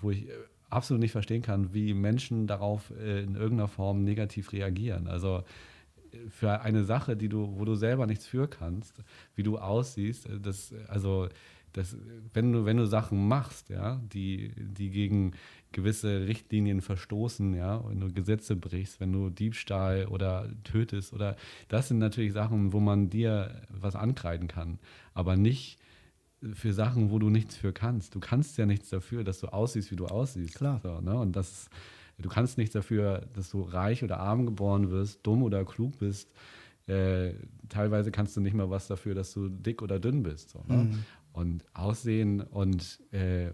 wo ich absolut nicht verstehen kann, wie Menschen darauf äh, in irgendeiner Form negativ reagieren. Also für eine Sache, die du, wo du selber nichts für kannst, wie du aussiehst, das, also das, wenn du, wenn du Sachen machst, ja, die, die gegen gewisse Richtlinien verstoßen, ja, wenn du Gesetze brichst, wenn du Diebstahl oder tötest oder das sind natürlich Sachen, wo man dir was ankreiden kann, aber nicht für Sachen, wo du nichts für kannst. Du kannst ja nichts dafür, dass du aussiehst, wie du aussiehst. Klar. So, ne? Und das, du kannst nichts dafür, dass du reich oder arm geboren wirst, dumm oder klug bist. Äh, teilweise kannst du nicht mal was dafür, dass du dick oder dünn bist. So, ne? Mhm. Und Aussehen und äh,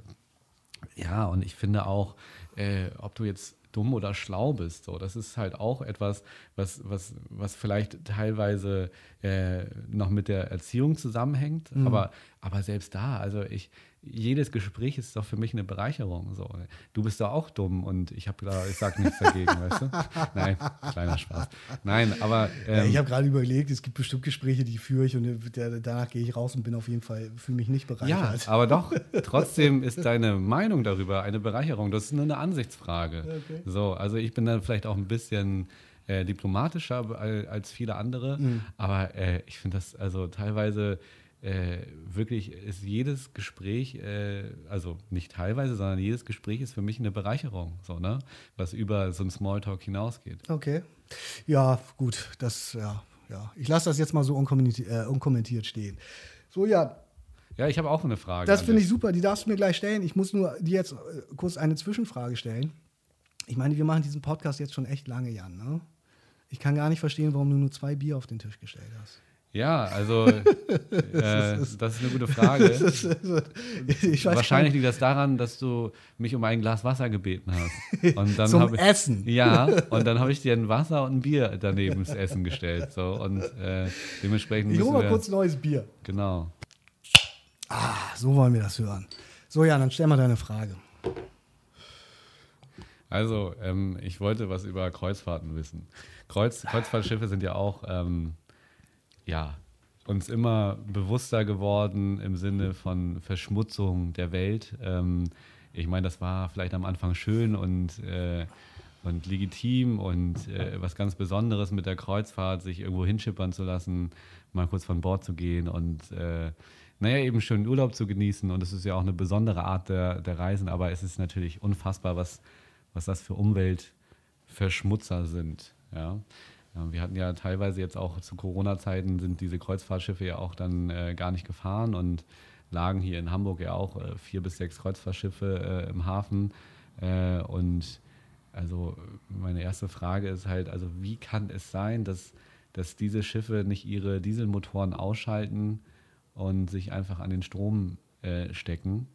ja, und ich finde auch, äh, ob du jetzt dumm oder schlau bist, so, das ist halt auch etwas, was, was, was vielleicht teilweise äh, noch mit der Erziehung zusammenhängt. Mhm. Aber, aber selbst da, also ich, jedes Gespräch ist doch für mich eine Bereicherung. So. Du bist da auch dumm und ich habe da, ich sag nichts dagegen, weißt du? Nein, kleiner Spaß. Nein, aber. Ja, Ähm, ich habe gerade überlegt, es gibt bestimmt Gespräche, die führe ich und der, danach gehe ich raus und bin auf jeden Fall, fühle mich nicht ja, bereichert. aber doch, trotzdem ist deine Meinung darüber eine Bereicherung. Das ist nur eine Ansichtsfrage. Okay. So, also ich bin dann vielleicht auch ein bisschen äh, diplomatischer al- als viele andere, Mhm. aber äh, ich finde das also teilweise äh, wirklich ist jedes Gespräch, äh, also nicht teilweise, sondern jedes Gespräch ist für mich eine Bereicherung, so, ne? Was über so ein Smalltalk hinausgeht. Okay. Ja, gut, das, ja, ja. Ich lasse das jetzt mal so unkommentiert, äh, unkommentiert stehen. So, ja, Ja, ich habe auch eine Frage. das finde ich super. Die darfst du mir gleich stellen. Ich muss nur dir jetzt äh, kurz eine Zwischenfrage stellen. Ich meine, wir machen diesen Podcast jetzt schon echt lange, Jan, ne? Ich kann gar nicht verstehen, warum du nur zwei Bier auf den Tisch gestellt hast. Ja, also äh, das ist eine gute Frage. Ist, Wahrscheinlich liegt das daran, dass du mich um ein Glas Wasser gebeten hast. Und dann Zum habe ich, Essen. Ja, und dann habe ich dir ein Wasser und ein Bier daneben ins Essen gestellt. So, und äh, dementsprechend Ich hole mal wir, kurz neues Bier. Genau. Ah, so wollen wir das hören. So, Jan, dann stell mal deine Frage. Also, ähm, ich wollte was über Kreuzfahrten wissen. Kreuz, Kreuzfahrtschiffe sind ja auch, ähm, ja, uns immer bewusster geworden im Sinne von Verschmutzung der Welt. Ähm, ich meine, das war vielleicht am Anfang schön und, äh, und legitim und äh, was ganz Besonderes mit der Kreuzfahrt, sich irgendwo hinschippern zu lassen, mal kurz von Bord zu gehen und äh, naja, eben schönen Urlaub zu genießen. Und es ist ja auch eine besondere Art der, der Reisen, aber es ist natürlich unfassbar, was, was das für Umweltverschmutzer sind. Ja. Wir hatten ja teilweise jetzt auch zu Corona-Zeiten sind diese Kreuzfahrtschiffe ja auch dann äh, gar nicht gefahren und lagen hier in Hamburg ja auch äh, vier bis sechs Kreuzfahrtschiffe äh, im Hafen. Äh, und also meine erste Frage ist halt, also wie kann es sein, dass, dass diese Schiffe nicht ihre Dieselmotoren ausschalten und sich einfach an den Strom äh, stecken?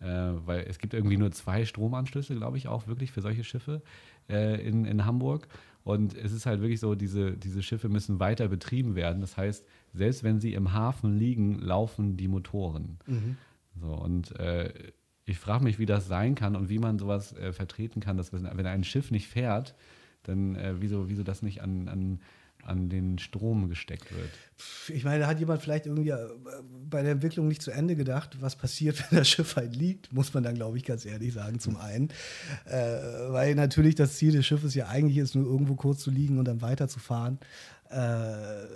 Äh, weil es gibt irgendwie nur zwei Stromanschlüsse, glaube ich, auch wirklich für solche Schiffe in, in Hamburg. Und es ist halt wirklich so, diese, diese Schiffe müssen weiter betrieben werden. Das heißt, selbst wenn sie im Hafen liegen, laufen die Motoren. So, und äh, ich frage mich, wie das sein kann und wie man sowas äh, vertreten kann, dass wenn wenn ein Schiff nicht fährt, dann äh, wieso, wieso das nicht an, an, an den Strom gesteckt wird. Ich meine, da hat jemand vielleicht irgendwie äh, bei der Entwicklung nicht zu Ende gedacht, was passiert, wenn das Schiff halt liegt, muss man dann, glaube ich, ganz ehrlich sagen, zum einen. Äh, weil natürlich das Ziel des Schiffes ja eigentlich ist, nur irgendwo kurz zu liegen und dann weiterzufahren. Äh,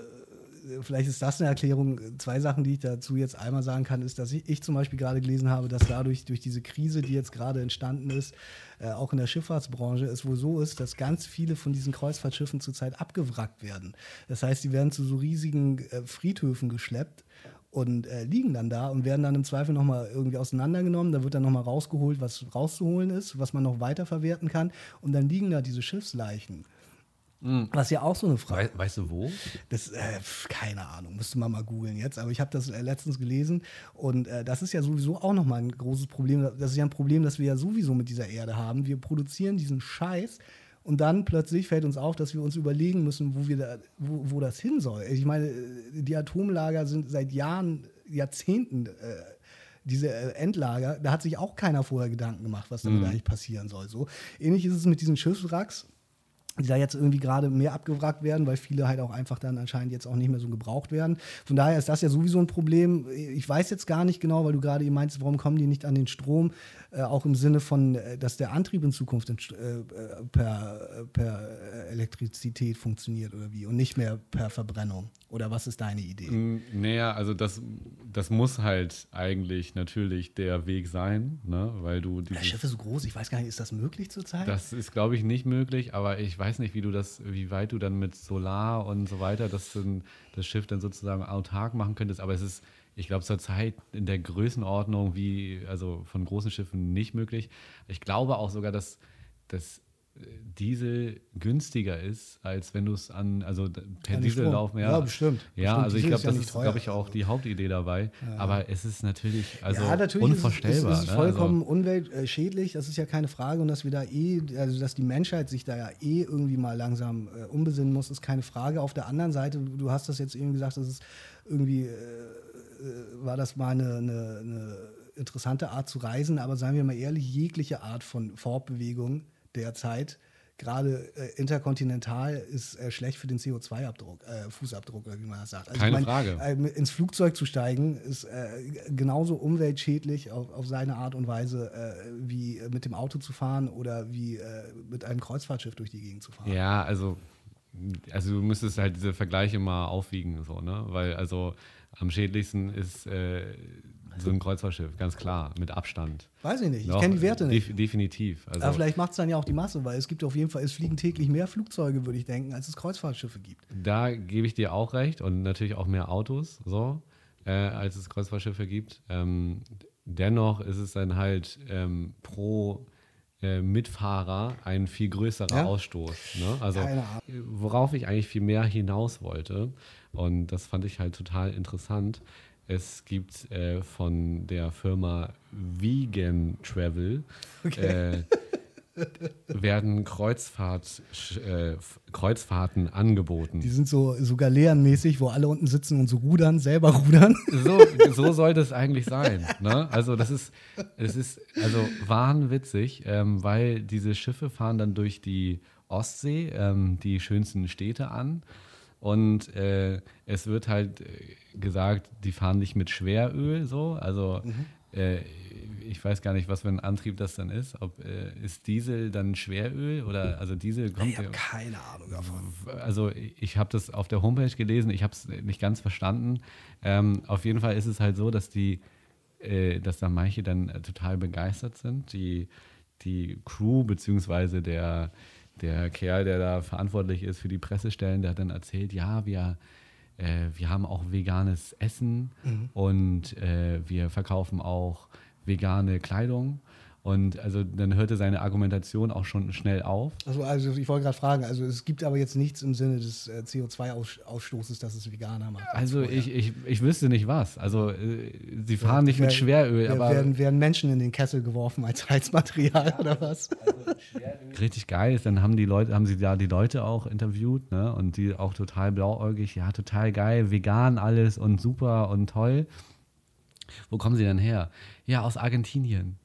vielleicht ist das eine Erklärung. Zwei Sachen, die ich dazu jetzt einmal sagen kann, ist, dass ich, ich zum Beispiel gerade gelesen habe, dass dadurch, durch diese Krise, die jetzt gerade entstanden ist, äh, auch in der Schifffahrtsbranche, es wohl so ist, dass ganz viele von diesen Kreuzfahrtschiffen zurzeit abgewrackt werden. Das heißt, die werden zu so riesigen äh, Friedhöfen geschleppt und äh, liegen dann da und werden dann im Zweifel nochmal irgendwie auseinandergenommen. Da wird dann nochmal rausgeholt, was rauszuholen ist, was man noch weiterverwerten kann. Und dann liegen da diese Schiffsleichen. Was ja auch so eine Frage Wei weißt du wo? das, äh, keine Ahnung, müsste man mal googeln jetzt, aber ich habe das äh, letztens gelesen und äh, das ist ja sowieso auch nochmal ein großes Problem. Das ist ja ein Problem, das wir ja sowieso mit dieser Erde haben. Wir produzieren diesen Scheiß und dann plötzlich fällt uns auf, dass wir uns überlegen müssen, wo, wir da, wo, wo das hin soll. Ich meine, äh, die Atomlager sind seit Jahren, Jahrzehnten. Äh, diese äh, Endlager, da hat sich auch keiner vorher Gedanken gemacht, was damit eigentlich passieren soll. So ähnlich ist es mit diesen Schiffswracks. Die da jetzt irgendwie gerade mehr abgewrackt werden, weil viele halt auch einfach dann anscheinend jetzt auch nicht mehr so gebraucht werden. Von daher ist das ja sowieso ein Problem. Ich weiß jetzt gar nicht genau, weil du gerade eben meinst, warum kommen die nicht an den Strom? Äh, auch im Sinne von, äh, dass der Antrieb in Zukunft in, äh, per, per Elektrizität funktioniert oder wie und nicht mehr per Verbrennung. Oder was ist deine Idee? Mm, naja, also das, das muss halt eigentlich natürlich der Weg sein, ne? weil du Das Schiff ist so groß, ich weiß gar nicht, ist das möglich zurzeit? Das ist, glaube ich, nicht möglich, aber ich weiß nicht, wie du das, wie weit du dann mit Solar und so weiter das, das Schiff dann sozusagen autark machen könntest. Aber es ist, ich glaube, zurzeit in der Größenordnung wie, also von großen Schiffen nicht möglich. Ich glaube auch sogar, dass das Diesel günstiger ist, als wenn du es an, also per Diesel laufen. Ja, ja bestimmt. Ja, bestimmt. also ich glaube, das ist, glaube ich, auch die Hauptidee dabei. Ja. Aber es ist natürlich, also ja, natürlich unvorstellbar. Ist es, ist, ist vollkommen ne? also, umweltschädlich, das ist ja keine Frage. Und dass wir da eh, also dass die Menschheit sich da ja eh irgendwie mal langsam äh, umbesinnen muss, ist keine Frage. Auf der anderen Seite, du hast das jetzt eben gesagt, das ist irgendwie, äh, äh, war das mal eine, eine, eine interessante Art zu reisen, aber seien wir mal ehrlich, jegliche Art von Fortbewegung derzeit, gerade äh, interkontinental, ist äh, schlecht für den CO2-Abdruck, äh, Fußabdruck, oder wie man das sagt. Also Keine ich mein, Frage. Äh, ins Flugzeug zu steigen, ist äh, genauso umweltschädlich auf, auf, seine Art und Weise, äh, wie mit dem Auto zu fahren oder wie mit einem Kreuzfahrtschiff durch die Gegend zu fahren. Ja, also also du müsstest halt diese Vergleiche mal aufwiegen, so, ne? Weil also am schädlichsten ist äh, so ein Kreuzfahrtschiff, ganz klar, mit Abstand. Weiß ich nicht, ich kenne die Werte nicht. Def definitiv. Also Aber vielleicht macht es dann ja auch die Masse, weil es gibt auf jeden Fall, es fliegen täglich mehr Flugzeuge, würde ich denken, als es Kreuzfahrtschiffe gibt. Da gebe ich dir auch recht und natürlich auch mehr Autos, so, äh, als es Kreuzfahrtschiffe gibt. Ähm, dennoch ist es dann halt ähm, pro äh, Mitfahrer ein viel größerer ja? Ausstoß. Ne? Also, worauf ich eigentlich viel mehr hinaus wollte, und das fand ich halt total interessant, es gibt äh, von der Firma Vegan Travel okay. äh, werden Kreuzfahrt, äh, Kreuzfahrten angeboten. Die sind so, so galeerenmäßig, wo alle unten sitzen und so rudern, selber rudern. So, so sollte es eigentlich sein. Ne? Also das ist, es ist also wahnwitzig, ähm, weil diese Schiffe fahren dann durch die Ostsee, ähm, die schönsten Städte an. Und äh, es wird halt äh, gesagt, die fahren nicht mit Schweröl so. Also mhm. äh, ich weiß gar nicht, was für ein Antrieb das dann ist. Ob äh, ist Diesel dann Schweröl oder also Diesel kommt. Ich habe keine Ahnung davon. Also ich habe das auf der Homepage gelesen, ich habe es nicht ganz verstanden. Ähm, auf jeden Fall ist es halt so, dass die, äh, dass da manche dann total begeistert sind. Die, die Crew beziehungsweise der der Kerl, der da verantwortlich ist für die Pressestellen, der hat dann erzählt, ja, wir, äh, wir haben auch veganes Essen mhm. und äh, wir verkaufen auch vegane Kleidung. Und also dann hörte seine Argumentation auch schon schnell auf. Also, also ich wollte gerade fragen, also es gibt aber jetzt nichts im Sinne des äh, CO2-Ausstoßes, dass es veganer macht. Also ich, ich, ich wüsste nicht was. Also äh, sie fahren ja, nicht werden, mit Schweröl, aber. Werden, werden Menschen in den Kessel geworfen als Heizmaterial ja, oder was? Also Richtig geil ist, dann haben die Leute, haben sie da die Leute auch interviewt, ne? Und die auch total blauäugig, ja, total geil, vegan alles und super und toll. Wo kommen sie denn her? Ja, aus Argentinien.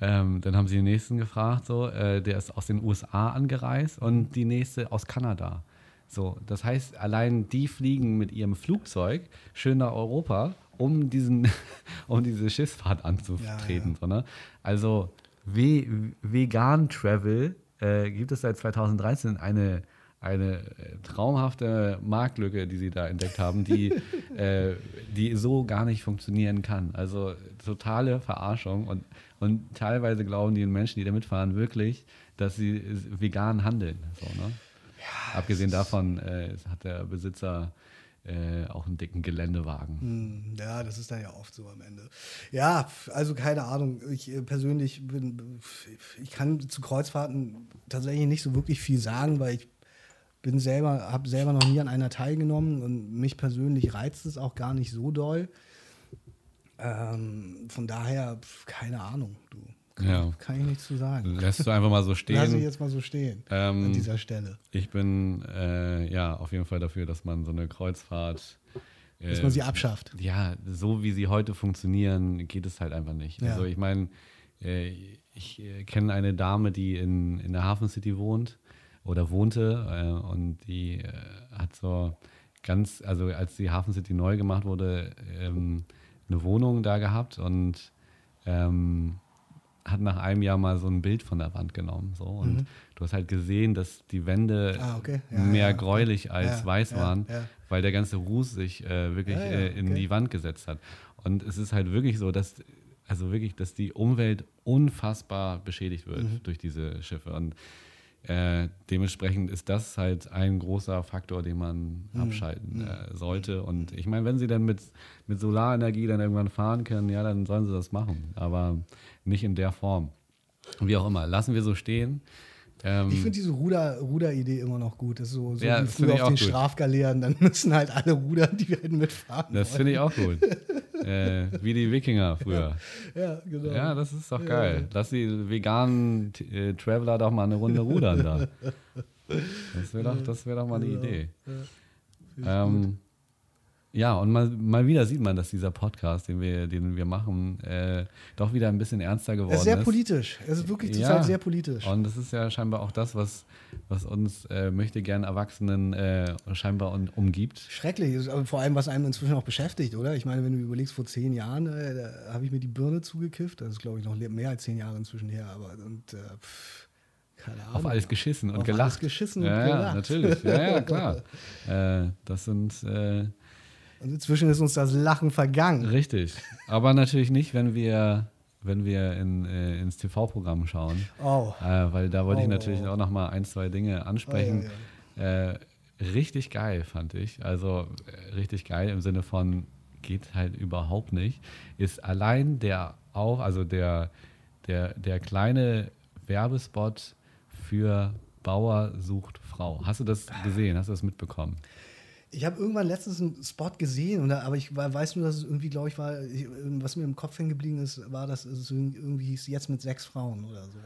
Ähm, dann haben sie den nächsten gefragt, so, äh, der ist aus den USA angereist und die nächste aus Kanada. So, das heißt, allein die fliegen mit ihrem Flugzeug schön nach Europa, um diesen, um diese Schiffsfahrt anzutreten. Ja, ja. So, ne? Also We Vegan Travel äh, gibt es seit 2013 eine eine äh, traumhafte Marktlücke, die sie da entdeckt haben, die, äh, die so gar nicht funktionieren kann. Also totale Verarschung und, und teilweise glauben die Menschen, die da mitfahren, wirklich, dass sie vegan handeln. So, ne? ja, Abgesehen davon äh, hat der Besitzer äh, auch einen dicken Geländewagen. Hm, ja, das ist dann ja oft so am Ende. Ja, also keine Ahnung. Ich äh, persönlich bin, ich kann zu Kreuzfahrten tatsächlich nicht so wirklich viel sagen, weil ich bin selber, habe selber noch nie an einer teilgenommen und mich persönlich reizt es auch gar nicht so doll. Ähm, von daher, keine Ahnung, du. Kann, ja. kann ich nichts zu sagen. Lässt du einfach mal so stehen. Lass ich jetzt mal so stehen ähm, an dieser Stelle. Ich bin äh, ja auf jeden Fall dafür, dass man so eine Kreuzfahrt dass man äh, sie abschafft. Ja, so wie sie heute funktionieren, geht es halt einfach nicht. Ja. Also ich meine, äh, ich äh, kenne eine Dame, die in, in der Hafen City wohnt oder wohnte äh, und die äh, hat so ganz, also als die Hafen City neu gemacht wurde, ähm, eine Wohnung da gehabt und ähm, hat nach einem Jahr mal so ein Bild von der Wand genommen. So. Und mhm. du hast halt gesehen, dass die Wände ah, okay. ja, mehr ja, gräulich okay. als ja, weiß waren, weil der ganze Ruß sich äh, wirklich äh, in okay. die Wand gesetzt hat. Und es ist halt wirklich so, dass also wirklich, dass die Umwelt unfassbar beschädigt wird mhm. durch diese Schiffe. Und äh, dementsprechend ist das halt ein großer Faktor, den man mhm. abschalten äh, sollte. Und ich meine, wenn sie dann mit, mit Solarenergie dann irgendwann fahren können, ja, dann sollen sie das machen. Aber nicht in der Form. Wie auch immer, lassen wir so stehen. Ähm, ich finde diese Ruder, Ruder-Idee immer noch gut. Das ist so, so ja, wie früher auf den gut. Strafgaleeren, dann müssen halt alle rudern, die werden mitfahren. Das finde ich auch gut. äh, wie die Wikinger früher. Ja, ja, genau. Ja, das ist doch geil. Lass die veganen äh, Traveler doch mal eine Runde rudern da. Das wäre doch, wär doch mal eine Idee. Ähm, ja, und mal, mal wieder sieht man, dass dieser Podcast, den wir, den wir machen, äh, doch wieder ein bisschen ernster geworden ist. Sehr ist. politisch. Es ist wirklich zurzeit ja. sehr politisch. Und das ist ja scheinbar auch das, was, was uns äh, möchte gern Erwachsenen äh, scheinbar un, umgibt. Schrecklich. Vor allem, was einem inzwischen auch beschäftigt, oder? Ich meine, wenn du überlegst, vor zehn Jahren äh, habe ich mir die Birne zugekifft. Das ist, glaube ich, noch mehr als zehn Jahre inzwischen her. Aber und äh, pff, keine Ahnung. Auf alles geschissen und Auf gelacht. Alles geschissen ja, und gelacht. Ja, natürlich. Ja, ja, klar. Äh, das sind und inzwischen ist uns das Lachen vergangen. Richtig. Aber natürlich nicht, wenn wir, wenn wir in, äh, ins TV-Programm schauen. Oh. Äh, weil da wollte oh. ich natürlich auch noch mal ein, zwei Dinge ansprechen. Oh, ja, ja. Äh, richtig geil, fand ich. Also äh, richtig geil im Sinne von geht halt überhaupt nicht. Ist allein der auch, also der, der, der kleine Werbespot für Bauer sucht Frau. Hast du das gesehen? Hast du das mitbekommen? Ich habe irgendwann letztens einen Spot gesehen, und, aber ich weiß nur, dass es irgendwie, glaube ich, war, was mir im Kopf hängen geblieben ist, war, dass es irgendwie hieß, jetzt mit sechs Frauen oder so.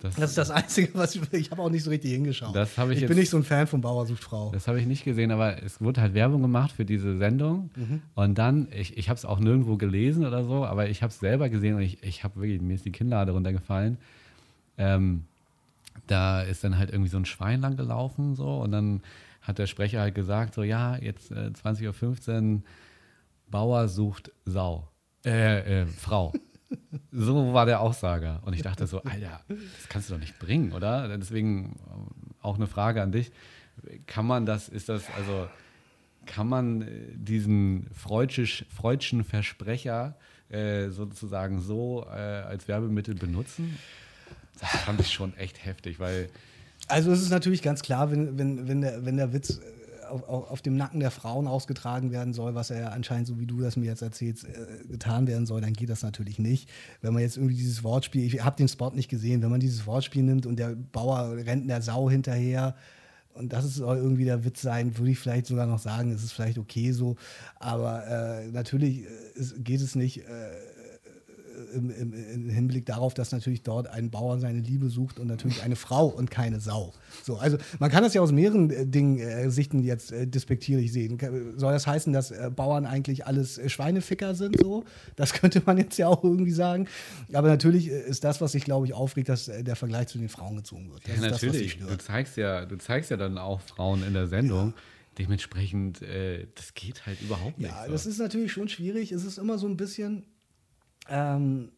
Das, das, ist das Einzige, was ich, ich habe auch nicht so richtig hingeschaut. Ich, ich jetzt, bin nicht so ein Fan von Bauer sucht Frau. Das habe ich nicht gesehen, aber es wurde halt Werbung gemacht für diese Sendung. Mhm. Und dann, ich, ich habe es auch nirgendwo gelesen oder so, aber ich habe es selber gesehen und ich, ich habe wirklich, mir ist die Kinnlade runtergefallen. Ähm, da ist dann halt irgendwie so ein Schwein lang gelaufen so und dann hat der Sprecher halt gesagt, so ja, jetzt äh, 20.15 Uhr, Bauer sucht Sau. Äh, äh, Frau. so war der Aussager. Und ich dachte so, Alter, das kannst du doch nicht bringen, oder? Deswegen äh, auch eine Frage an dich. Kann man das, ist das, also, kann man äh, diesen freudsch, freudschen Versprecher äh, sozusagen so äh, als Werbemittel benutzen? Das fand ich schon echt heftig, weil also es ist natürlich ganz klar, wenn, wenn, wenn, der, wenn der Witz äh, auf, auf, dem Nacken der Frauen ausgetragen werden soll, was er ja anscheinend, so wie du das mir jetzt erzählst, äh, getan werden soll, dann geht das natürlich nicht. Wenn man jetzt irgendwie dieses Wortspiel, ich habe den Spot nicht gesehen, wenn man dieses Wortspiel nimmt und der Bauer rennt der Sau hinterher, und das soll irgendwie der Witz sein, würde ich vielleicht sogar noch sagen, es ist vielleicht okay so. Aber äh, natürlich äh, geht es nicht. Äh, im, im, im, Hinblick darauf, dass natürlich dort ein Bauer seine Liebe sucht und natürlich eine Frau und keine Sau. So, also man kann das ja aus mehreren äh, Dingen, äh, Sichten jetzt äh, despektierlich sehen. Soll das heißen, dass äh, Bauern eigentlich alles äh, Schweineficker sind? So, das könnte man jetzt ja auch irgendwie sagen. Aber natürlich äh, ist das, was sich glaube ich aufregt, dass der Vergleich zu den Frauen gezogen wird. Das ja, natürlich. Das, du zeigst ja, du zeigst ja dann auch Frauen in der Sendung. Ja. Dementsprechend, das geht halt überhaupt nicht. Ja, so. das ist natürlich schon schwierig. Es ist immer so ein bisschen, ähm,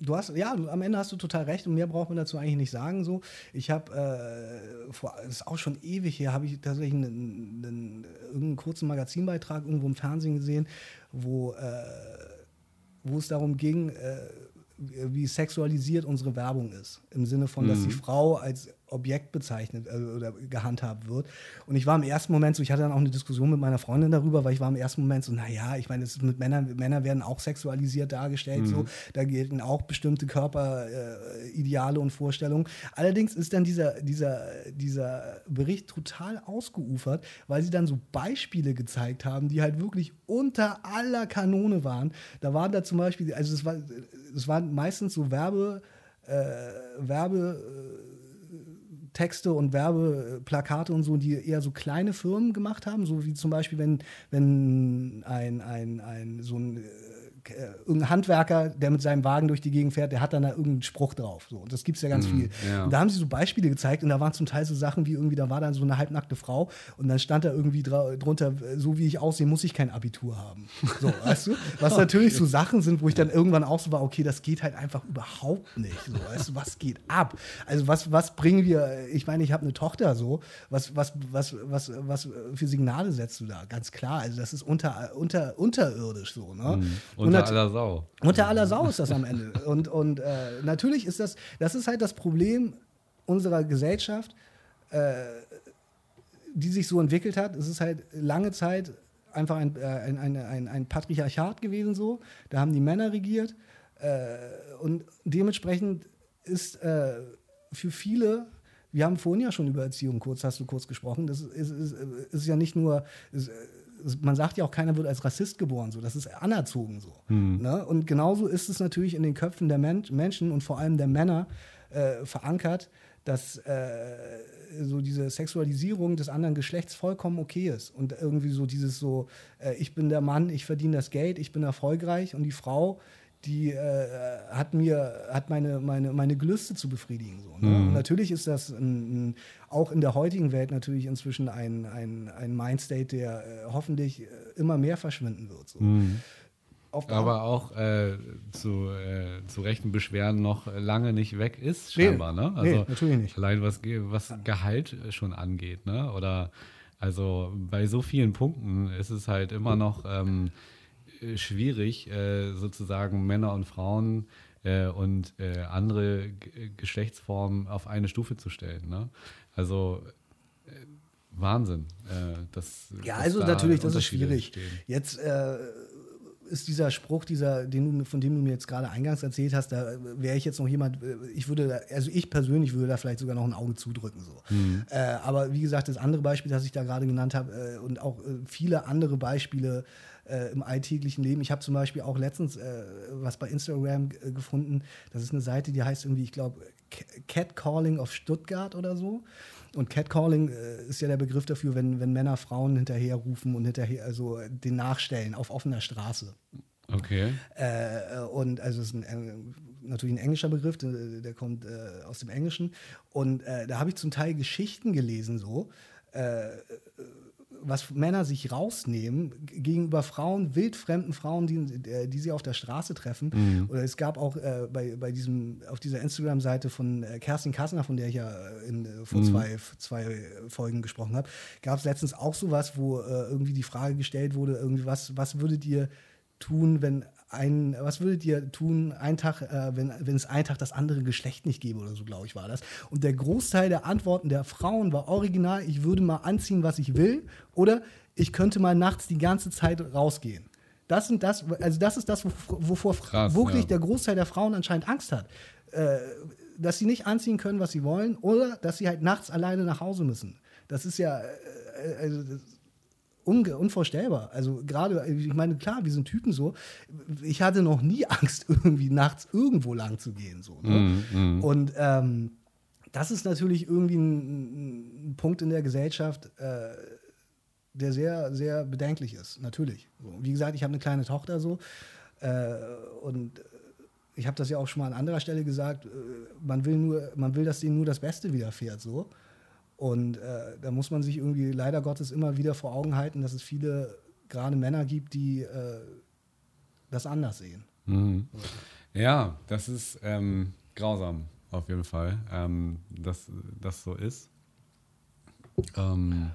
du hast, ja, am Ende hast du total recht und mehr braucht man dazu eigentlich nicht sagen. So, ich habe, äh, vor, das ist auch schon ewig her, habe ich tatsächlich einen, einen, irgendeinen kurzen Magazinbeitrag irgendwo im Fernsehen gesehen, wo, äh, wo es darum ging, äh, wie sexualisiert unsere Werbung ist. Im Sinne von, dass die mhm. Frau als Objekt bezeichnet äh, oder gehandhabt wird. Und ich war im ersten Moment so, ich hatte dann auch eine Diskussion mit meiner Freundin darüber, weil ich war im ersten Moment so, naja, ich meine, es ist mit Männern, Männer werden auch sexualisiert dargestellt, mhm. so, da gelten auch bestimmte Körperideale äh, und Vorstellungen. Allerdings ist dann dieser, dieser, dieser Bericht total ausgeufert, weil sie dann so Beispiele gezeigt haben, die halt wirklich unter aller Kanone waren. Da waren da zum Beispiel, also es war, es waren meistens so Werbe, äh, Werbe, äh, Texte und Werbeplakate und so, die eher so kleine Firmen gemacht haben, so wie zum Beispiel, wenn, wenn ein, ein, ein so ein irgendein Handwerker, der mit seinem Wagen durch die Gegend fährt, der hat dann da irgendeinen Spruch drauf. So. Und das gibt es ja ganz viel. ja. Und da haben sie so Beispiele gezeigt und da waren zum Teil so Sachen wie irgendwie, da war dann so eine halbnackte Frau und dann stand da irgendwie drunter, äh, so wie ich aussehe, muss ich kein Abitur haben. So, weißt du? Was natürlich so Sachen sind, wo ich dann irgendwann auch so war, okay, das geht halt einfach überhaupt nicht. So, weißt du, was geht ab? Also was, was bringen wir, ich meine, ich habe eine Tochter so, was, was, was, was, was für Signale setzt du da? Ganz klar, also das ist unter, unter, unterirdisch so. Ne? Und Unter aller Sau. unter aller Sau ist das am Ende. Und, und äh, natürlich ist das, das ist halt das Problem unserer Gesellschaft, äh, die sich so entwickelt hat. Es ist halt lange Zeit einfach ein, äh, ein, ein, ein, ein Patriarchat gewesen so. Da haben die Männer regiert. Äh, und dementsprechend ist äh, für viele, wir haben vorhin ja schon über Erziehung kurz, hast du kurz gesprochen, das ist, ist, ist, ist ja nicht nur, ist, man sagt ja auch, keiner wird als Rassist geboren, so. Das ist anerzogen so. Ne? Und genauso ist es natürlich in den Köpfen der Men Menschen und vor allem der Männer äh, verankert, dass äh, so diese Sexualisierung des anderen Geschlechts vollkommen okay ist. Und irgendwie so dieses so, äh, ich bin der Mann, ich verdiene das Geld, ich bin erfolgreich und die Frau, die äh, hat mir, hat meine, meine, meine Gelüste zu befriedigen. So, ne? Und natürlich ist das ein, ein, auch in der heutigen Welt natürlich inzwischen ein, ein, ein Mindstate, der äh, hoffentlich äh, immer mehr verschwinden wird. So. Der Aber auch äh, zu, äh, zu rechten Beschwerden noch lange nicht weg ist, Nee. scheinbar. Ne? Nee, Also natürlich nicht. Allein was, was Gehalt schon angeht. Ne? Oder also bei so vielen Punkten ist es halt immer noch ähm, äh, schwierig, äh, sozusagen Männer und Frauen äh, und äh, andere Geschlechtsformen auf eine Stufe zu stellen. Ne? Also äh, Wahnsinn. Äh, dass, Ja, also da natürlich, das ist schwierig. entstehen. Jetzt äh, ist dieser Spruch, dieser, den du, von dem du mir jetzt gerade eingangs erzählt hast, da wäre ich jetzt noch jemand, äh, ich würde, da, also ich persönlich würde da vielleicht sogar noch ein Auge zudrücken. So. Mhm. Äh, aber wie gesagt, das andere Beispiel, das ich da gerade genannt habe, äh, und auch äh, viele andere Beispiele äh, im alltäglichen Leben. Ich habe zum Beispiel auch letztens äh, was bei Instagram äh, gefunden. Das ist eine Seite, die heißt irgendwie, ich glaube, Catcalling of Stuttgart oder so. Und Catcalling äh, ist ja der Begriff dafür, wenn, wenn Männer Frauen hinterherrufen und hinterher, also äh, den nachstellen auf offener Straße. Okay. Äh, und also es ist ein, äh, natürlich ein englischer Begriff, der, der kommt äh, aus dem Englischen. Und da habe ich zum Teil Geschichten gelesen, so, was Männer sich rausnehmen gegenüber Frauen, wildfremden Frauen, die, äh, die sie auf der Straße treffen. Oder es gab auch äh, bei, bei diesem, auf dieser Instagram-Seite von äh, Kerstin Kassner, von der ich ja äh, in, vor zwei, zwei Folgen gesprochen habe, gab es letztens auch sowas, wo äh, irgendwie die Frage gestellt wurde, irgendwie was, was würdet ihr tun, wenn ein, was würdet ihr tun, ein Tag, äh, wenn, wenn es einen Tag das andere Geschlecht nicht gäbe oder so, glaube ich, war das. Und der Großteil der Antworten der Frauen war original, ich würde mal anziehen, was ich will, oder ich könnte mal nachts die ganze Zeit rausgehen. Das sind das, also das ist das, wov- wovor Krass, wirklich ja. der Großteil der Frauen anscheinend Angst hat. Äh, dass sie nicht anziehen können, was sie wollen, oder dass sie halt nachts alleine nach Hause müssen. Das ist ja, äh, also das, unvorstellbar. Also gerade, ich meine, klar, wir sind Typen so. Ich hatte noch nie Angst, irgendwie nachts irgendwo lang zu gehen. So, ne? Und ähm, das ist natürlich irgendwie ein, ein Punkt in der Gesellschaft, äh, der sehr, sehr bedenklich ist. Natürlich. So, wie gesagt, ich habe eine kleine Tochter so. Äh, und ich habe das ja auch schon mal an anderer Stelle gesagt, äh, man will nur, man will, dass denen nur das Beste widerfährt. So. Und äh, da muss man sich irgendwie leider Gottes immer wieder vor Augen halten, dass es viele, gerade Männer gibt, die äh, das anders sehen. Mhm. Ja, das ist ähm, grausam, auf jeden Fall, ähm, dass das so ist. Ähm,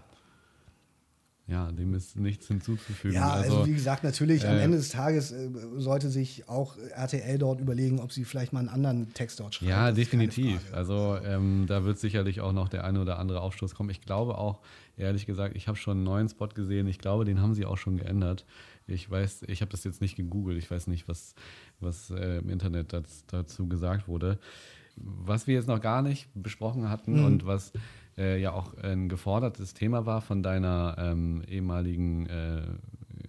ja, dem ist nichts hinzuzufügen. Ja, also, wie gesagt, natürlich, am äh, Ende des Tages äh, sollte sich auch RTL dort überlegen, ob sie vielleicht mal einen anderen Text dort schreiben. Ja, Das definitiv. Also ähm, da wird sicherlich auch noch der eine oder andere Aufstoß kommen. Ich glaube auch, ehrlich gesagt, ich habe schon einen neuen Spot gesehen. Ich glaube, den haben sie auch schon geändert. Ich weiß, ich habe das jetzt nicht gegoogelt. Ich weiß nicht, was, was äh, im Internet das, dazu gesagt wurde. Was wir jetzt noch gar nicht besprochen hatten Mhm. und was äh, ja auch ein gefordertes Thema war von deiner ähm, ehemaligen äh,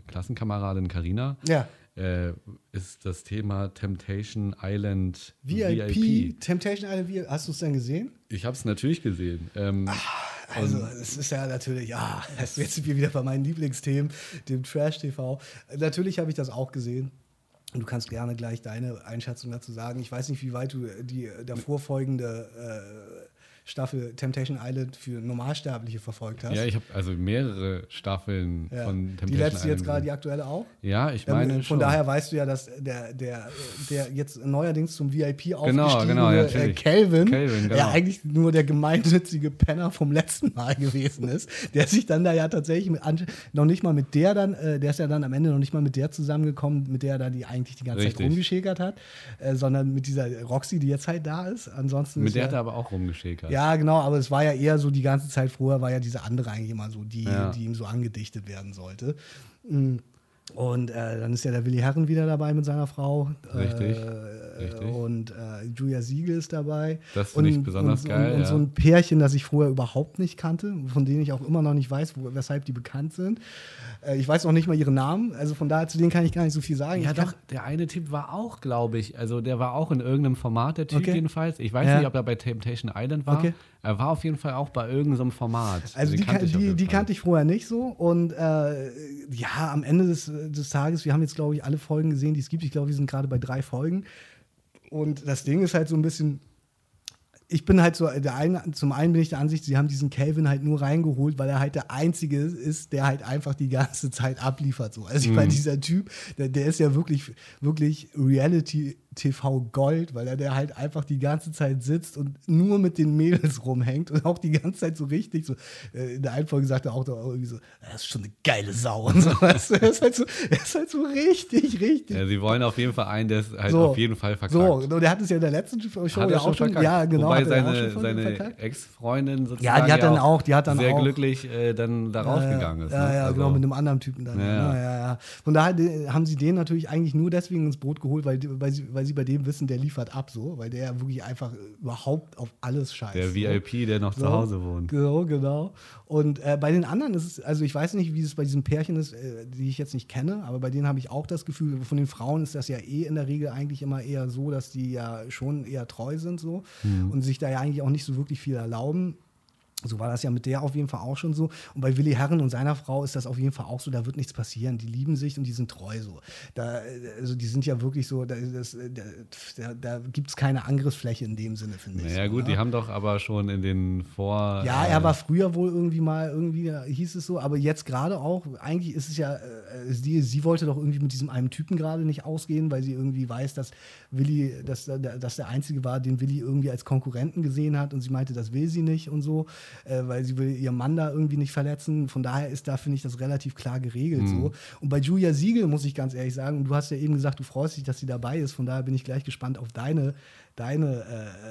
Klassenkameradin Karina, Ja. äh, ist das Thema Temptation Island VIP, Temptation Island, VIP, hast du es denn gesehen? Ich habe es natürlich gesehen. Ähm, Also, es ist ja natürlich, ja, jetzt sind wir wieder bei meinen Lieblingsthemen, dem Trash-TV. Natürlich habe ich das auch gesehen. Du kannst gerne gleich deine Einschätzung dazu sagen. Ich weiß nicht, wie weit du die davor folgende äh, Staffel Temptation Island für Normalsterbliche verfolgt hast. Ja, ich habe also mehrere Staffeln Ja. von Temptation die letzte Island jetzt gerade, die aktuelle auch? Ja, ich Ähm, meine Von schon. daher weißt du ja, dass der, der, der jetzt neuerdings zum VIP Genau, aufgestiegene genau, äh. Calvin, Calvin, genau. ja eigentlich nur der gemeinnützige Penner vom letzten Mal gewesen ist, der sich dann da ja tatsächlich mit, noch nicht mal mit der dann, äh, der ist ja dann am Ende noch nicht mal mit der zusammengekommen, mit der er da die eigentlich die ganze Zeit Richtig. rumgeschäkert hat, äh, sondern mit dieser Roxy, die jetzt halt da ist. Ansonsten Mit der hat er aber auch rumgeschäkert. ja, genau, aber es war ja eher so die ganze Zeit vorher, war ja diese andere eigentlich immer so, die, Ja. die ihm so angedichtet werden sollte. Mm. Und äh, dann ist ja der Willi Herren wieder dabei mit seiner Frau. Richtig, Äh, richtig. Und äh, Julia Siegel ist dabei. Das finde ich besonders und, geil, Und, und ja. so ein Pärchen, das ich vorher überhaupt nicht kannte, von denen ich auch immer noch nicht weiß, wo, weshalb die bekannt sind. Äh, ich weiß noch nicht mal ihren Namen, also von daher zu denen kann ich gar nicht so viel sagen. Ja, doch, der eine Typ war auch, glaube ich, also der war auch in irgendeinem Format, der Typ Okay. jedenfalls. Ich weiß Ja. nicht, ob er bei Temptation Island war. Okay. Er war auf jeden Fall auch bei irgendeinem Format. Also Den die, kan ich auf die, die kannte ich vorher nicht so. Und äh, ja, am Ende des, des Tages, wir haben jetzt, glaube ich, alle Folgen gesehen, die es gibt. Ich glaube, wir sind gerade bei drei Folgen. Und das Ding ist halt so ein bisschen. Ich bin halt so, der eine, zum einen bin ich der Ansicht, sie haben diesen Calvin halt nur reingeholt, weil er halt der Einzige ist, der halt einfach die ganze Zeit abliefert. So. Also ich meine, dieser Typ, der, der ist ja wirklich, wirklich Reality-TV Gold, weil er der halt einfach die ganze Zeit sitzt und nur mit den Mädels rumhängt und auch die ganze Zeit so richtig so. äh, In der einen Folge sagt er auch doch irgendwie so, das ist schon eine geile Sau und so. Weißt du? Er ist halt so, er ist halt so richtig, richtig Ja, sie wollen auf jeden Fall einen, der es halt So. auf jeden Fall verkackt. so, und der hat es ja in der letzten Show Hat ja er auch schon verkackt. ja genau, Wobei er seine, seine. Ex-Freundin sozusagen Ja, die hat dann auch- die hat dann sehr auch- glücklich äh, dann da rausgegangen ist. Ja, ne? ja, Also, genau, mit einem anderen Typen dann. Ja, Ja, ja. ja, ja. Von daher äh, haben sie den natürlich eigentlich nur deswegen ins Boot geholt, weil, weil, sie, weil sie bei dem wissen, der liefert ab so, weil der ja wirklich einfach überhaupt auf alles scheißt. Der so. VIP, der noch So. zu Hause wohnt. Genau, genau. Und äh, bei den anderen ist es, also ich weiß nicht, wie es bei diesen Pärchen ist, äh, die ich jetzt nicht kenne, aber bei denen habe ich auch das Gefühl, von den Frauen ist das ja eh in der Regel eigentlich immer eher so, dass die ja schon eher treu sind so und sich da ja eigentlich auch nicht so wirklich viel erlauben. So war das ja mit der auf jeden Fall auch schon so. Und bei Willi Herren und seiner Frau ist das auf jeden Fall auch so, da wird nichts passieren. Die lieben sich und die sind treu so. Da, äh, also die sind ja wirklich so, da, das, äh, da, da, gibt es keine Angriffsfläche in dem Sinne, finde ich. Naja, so, gut, ne? die haben doch aber schon in den Vor. Ja, äh, er war früher wohl irgendwie mal, irgendwie äh, hieß es so, aber jetzt gerade auch, eigentlich ist es ja, äh, sie, sie wollte doch irgendwie mit diesem einen Typen gerade nicht ausgehen, weil sie irgendwie weiß, dass Willi, dass, äh, dass der Einzige war, den Willi irgendwie als Konkurrenten gesehen hat und sie meinte, das will sie nicht und so, äh, weil sie will ihren Mann da irgendwie nicht verletzen. Von daher ist da, finde ich, das relativ klar geregelt so. Und bei Julia Siegel muss ich ganz ehrlich sagen, du hast ja eben gesagt, du freust dich, dass sie dabei ist, von daher bin ich gleich gespannt auf deine deine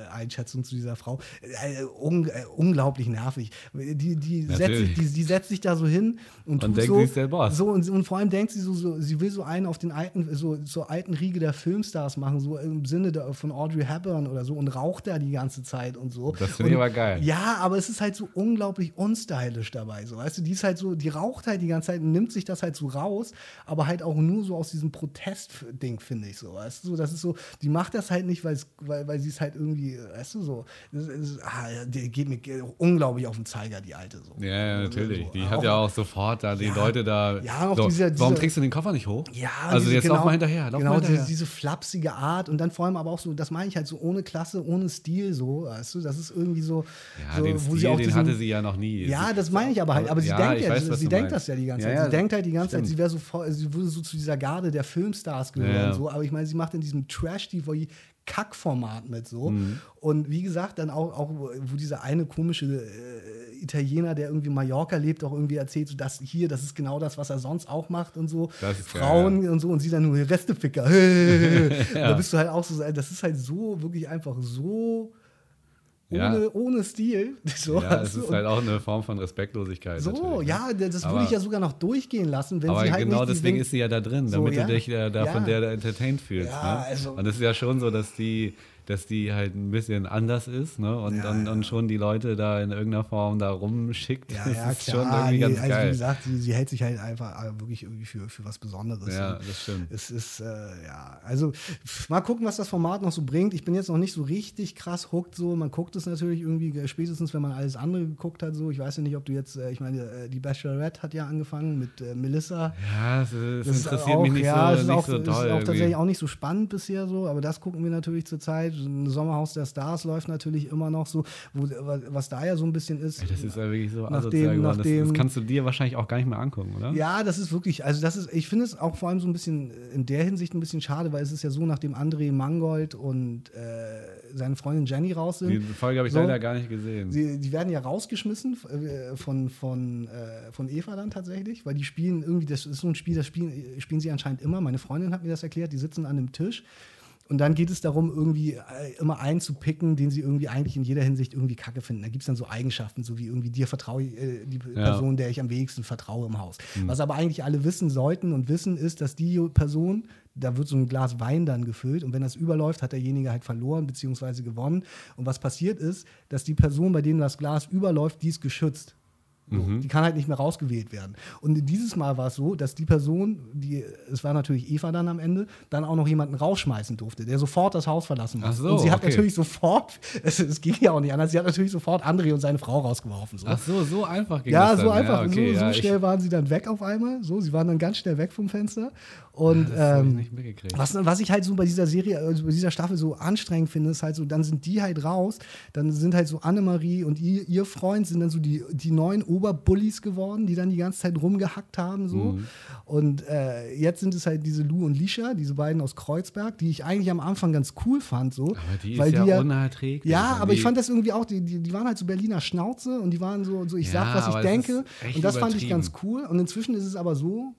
äh, Einschätzung zu dieser Frau. Äh, un, äh, unglaublich nervig. Die, die, setzt, sich- die, die setzt sich da so hin und, Und tut denkt, so, sie. So, und, und vor allem denkt sie so, so, sie will so einen auf den alten, so zur alten Riege der Filmstars machen, so im Sinne der, von Audrey Hepburn oder so und raucht da die ganze Zeit und so. Das finde ich aber geil. Ja, aber es ist halt so unglaublich unstylisch dabei. So, weißt du, die ist halt so, die raucht halt die ganze Zeit und nimmt sich das halt so raus, aber halt auch nur so aus diesem Protest-Ding, finde ich so. Weißt du, das ist so, die macht das halt nicht, weil's, weil, weil sie es halt irgendwie, weißt du, so, das ist, ah, die geht mir unglaublich auf den Zeiger, die alte so. Ja, ja, natürlich. So, Die hat ja auch sofort da die Ja. Leute da. Ja, auch so, dieser- warum dieser- trägst du den Koffer nicht hoch? Ja, also diese- jetzt lauf mal hinterher. Lauf genau, mal hinterher. Diese, diese flapsige Art und dann vor allem aber auch so, das meine ich halt so ohne Klasse, ohne Stil, so, weißt du, das ist irgendwie so. ja, so, den wo Stil, sie auch den diesen- hatte sie ja noch nie. Ja, das meine ich aber halt. Aber sie denkt ja, weiß, sie, sie denkt das ja die ganze Zeit. sie denkt halt die ganze. Zeit, sie wäre so sie würde so zu dieser Garde der Filmstars gehören so. Aber ich meine, sie macht in diesem Trash-TV Kackformat mit so. Mhm. Und wie gesagt, dann auch, auch wo dieser eine komische äh, Italiener, der irgendwie in Mallorca lebt, auch irgendwie erzählt, so das hier, das ist genau das, was er sonst auch macht und so. Ist geil, Frauen und so und sie dann nur Resteficker. Da bist du halt auch so, das ist halt so, wirklich einfach so Ja. ohne, ohne Stil. So, Ja, es ist halt auch eine Form von Respektlosigkeit. so, natürlich, ne? ja, das Aber- würde ich ja sogar noch durchgehen lassen, wenn Aber sie halt genau nicht deswegen diesen- ist sie ja da drin, So, damit ja. du dich äh, da Ja. von der da entertained fühlst. Ja, ne? also- Und es ist ja schon so, dass die, dass die halt ein bisschen anders ist, ne? Und Ja, ja. und schon die Leute da in irgendeiner Form da rumschickt. Ja, das ja, ist klar. schon irgendwie nee, ganz also geil. wie gesagt, sie, sie hält sich halt einfach äh, wirklich irgendwie für, für was Besonderes. ja, Und das stimmt. Es ist, äh, ja, also mal gucken, was das Format noch so bringt. Ich bin jetzt noch nicht so richtig krass hooked so. Man guckt es natürlich irgendwie äh, spätestens, wenn man alles andere geguckt hat so. Ich weiß ja nicht, ob du jetzt, äh, ich meine, die Bachelorette hat ja angefangen mit äh, Melissa. Ja, es, es Das ist interessiert auch, mich nicht ja, so, nicht auch, so es doll. ist auch tatsächlich irgendwie. auch nicht so spannend bisher so, aber das gucken wir natürlich zurzeit. Ein Sommerhaus der Stars läuft natürlich immer noch so, wo, was da ja so ein bisschen ist. Das ist ja wirklich so Nachdem- geworden. Das, das nachdem- kannst du dir wahrscheinlich auch gar nicht mehr angucken, oder? Ja, das ist wirklich, also das ist, ich finde es auch vor allem so ein bisschen äh, in der Hinsicht ein bisschen schade, weil es ist ja so, nachdem André Mangold und äh, seine Freundin Jenny raus sind. Die Folge habe ich So. leider gar nicht gesehen. Sie, die werden ja rausgeschmissen äh, von, von, äh, von Eva dann tatsächlich, weil die spielen irgendwie, das ist so ein Spiel, das spielen, spielen sie anscheinend immer. Meine Freundin hat mir das erklärt, die sitzen an einem Tisch und dann geht es darum, irgendwie äh, immer einen zu picken, den sie irgendwie eigentlich in jeder Hinsicht irgendwie kacke finden. Da gibt es dann so Eigenschaften, so wie irgendwie dir vertraue ich, äh, die Ja. Person, der ich am wenigsten vertraue im Haus. Was aber eigentlich alle wissen sollten und wissen, ist, dass die Person, da wird so ein Glas Wein dann gefüllt und wenn das überläuft, hat derjenige halt verloren bzw. gewonnen. Und was passiert ist, dass die Person, bei denen das Glas überläuft, die ist geschützt. So, Die kann halt nicht mehr rausgewählt werden. Und dieses Mal war es so, dass die Person, die, es war natürlich Eva dann am Ende, dann auch noch jemanden rausschmeißen durfte, der sofort das Haus verlassen musste. so, und sie hat okay. natürlich sofort, es, es ging ja auch nicht anders, sie hat natürlich sofort André und seine Frau rausgeworfen. So. Ach so, so einfach ging Ja, das so dann. einfach. Ja, okay, so, so ja, schnell waren sie dann weg auf einmal. So, sie waren dann ganz schnell weg vom Fenster. Und ich ähm, mitgekriegt. was, was ich halt so bei dieser Serie, also bei dieser Staffel so anstrengend finde, ist halt so, dann sind die halt raus, dann sind halt so Annemarie und ihr, ihr Freund sind dann so die, die neuen Oberbullies geworden, die dann die ganze Zeit rumgehackt haben. So. Mhm. Und äh, jetzt sind es halt diese Lou und Lisha, diese beiden aus Kreuzberg, die ich eigentlich am Anfang ganz cool fand. So, Aber die weil ist die ja unerträglich. ja, Und aber ich fand das irgendwie auch, die, die, die waren halt so Berliner Schnauze und die waren so, so ich Ja, sag, was ich denke. Und das fand ich ganz cool. Und inzwischen ist es aber so,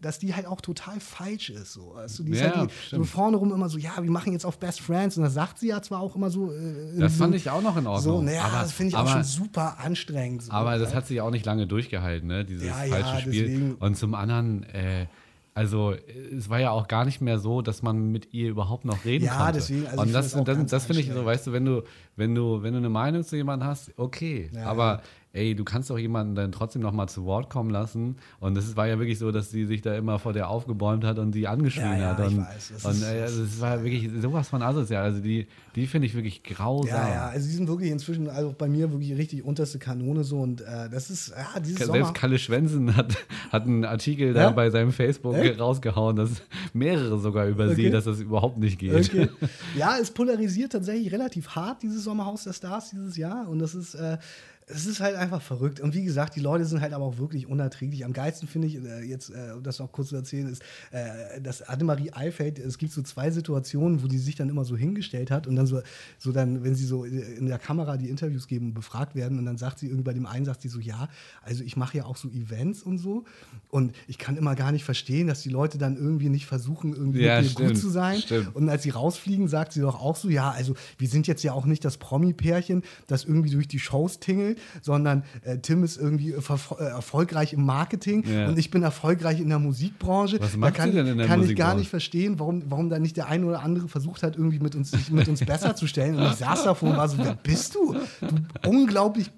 dass die halt auch total falsch ist. So. Also die ist Ja, halt die, so stimmt. vorne rum immer so, ja, wir machen jetzt auf Best Friends. Und das sagt sie ja zwar auch immer so. Äh, Das so, fand ich auch noch in Ordnung. So, naja, aber, das finde ich auch aber, schon super anstrengend. So. Aber das hat sich auch nicht lange durchgehalten, ne? Dieses Ja, ja, falsche Spiel. deswegen- Und zum anderen, äh, also äh, es war ja auch gar nicht mehr so, dass man mit ihr überhaupt noch reden Ja, konnte. deswegen, also und das, das auch das, das finde ich so, weißt du, wenn du, wenn du, wenn du eine Meinung zu jemandem hast, okay. Ja, aber ey, du kannst doch jemanden dann trotzdem noch mal zu Wort kommen lassen. Und es war ja wirklich so, dass sie sich da immer vor der aufgebäumt hat und die angeschrien Ja, ja, hat. ich Und, weiß. Das und ist- äh, also es war wirklich sowas von asozial. Also die, die finde ich wirklich grausam. ja, ja, also die sind wirklich inzwischen, also bei mir wirklich richtig unterste Kanone so und äh, das ist, ja, dieses Selbst Sommer. Kalle Schwensen hat, hat einen Artikel Ja? da bei seinem Facebook Echt? rausgehauen, dass mehrere sogar über sie, Okay. dass das überhaupt nicht geht. Okay. Ja, es polarisiert tatsächlich relativ hart, dieses Sommerhaus der Stars dieses Jahr. Und das ist, äh, es ist halt einfach verrückt. Und wie gesagt, die Leute sind halt aber auch wirklich unerträglich. Am geilsten finde ich, äh, jetzt, äh, um das noch kurz zu erzählen, ist, äh, dass Annemarie Eifeld, es gibt so zwei Situationen, wo die sich dann immer so hingestellt hat und dann so, so dann, wenn sie so in der Kamera die Interviews geben und befragt werden und dann sagt sie irgendwie bei dem einen, sagt sie so, ja, also ich mache ja auch so Events und so und ich kann immer gar nicht verstehen, dass die Leute dann irgendwie nicht versuchen, irgendwie Ja, stimmt, gut zu sein. stimmt. Und als sie rausfliegen, sagt sie doch auch so, ja, also wir sind jetzt ja auch nicht das Promi-Pärchen, das irgendwie durch die Shows tingelt, sondern äh, Tim ist irgendwie verfo- äh, erfolgreich im Marketing Ja. und ich bin erfolgreich in der Musikbranche. Was da macht kann, sie denn in der kann ich gar nicht verstehen, warum, warum da nicht der eine oder andere versucht hat, irgendwie mit uns, sich mit uns besser zu stellen. Und ich saß davor und war so, wer bist du? Du unglaublich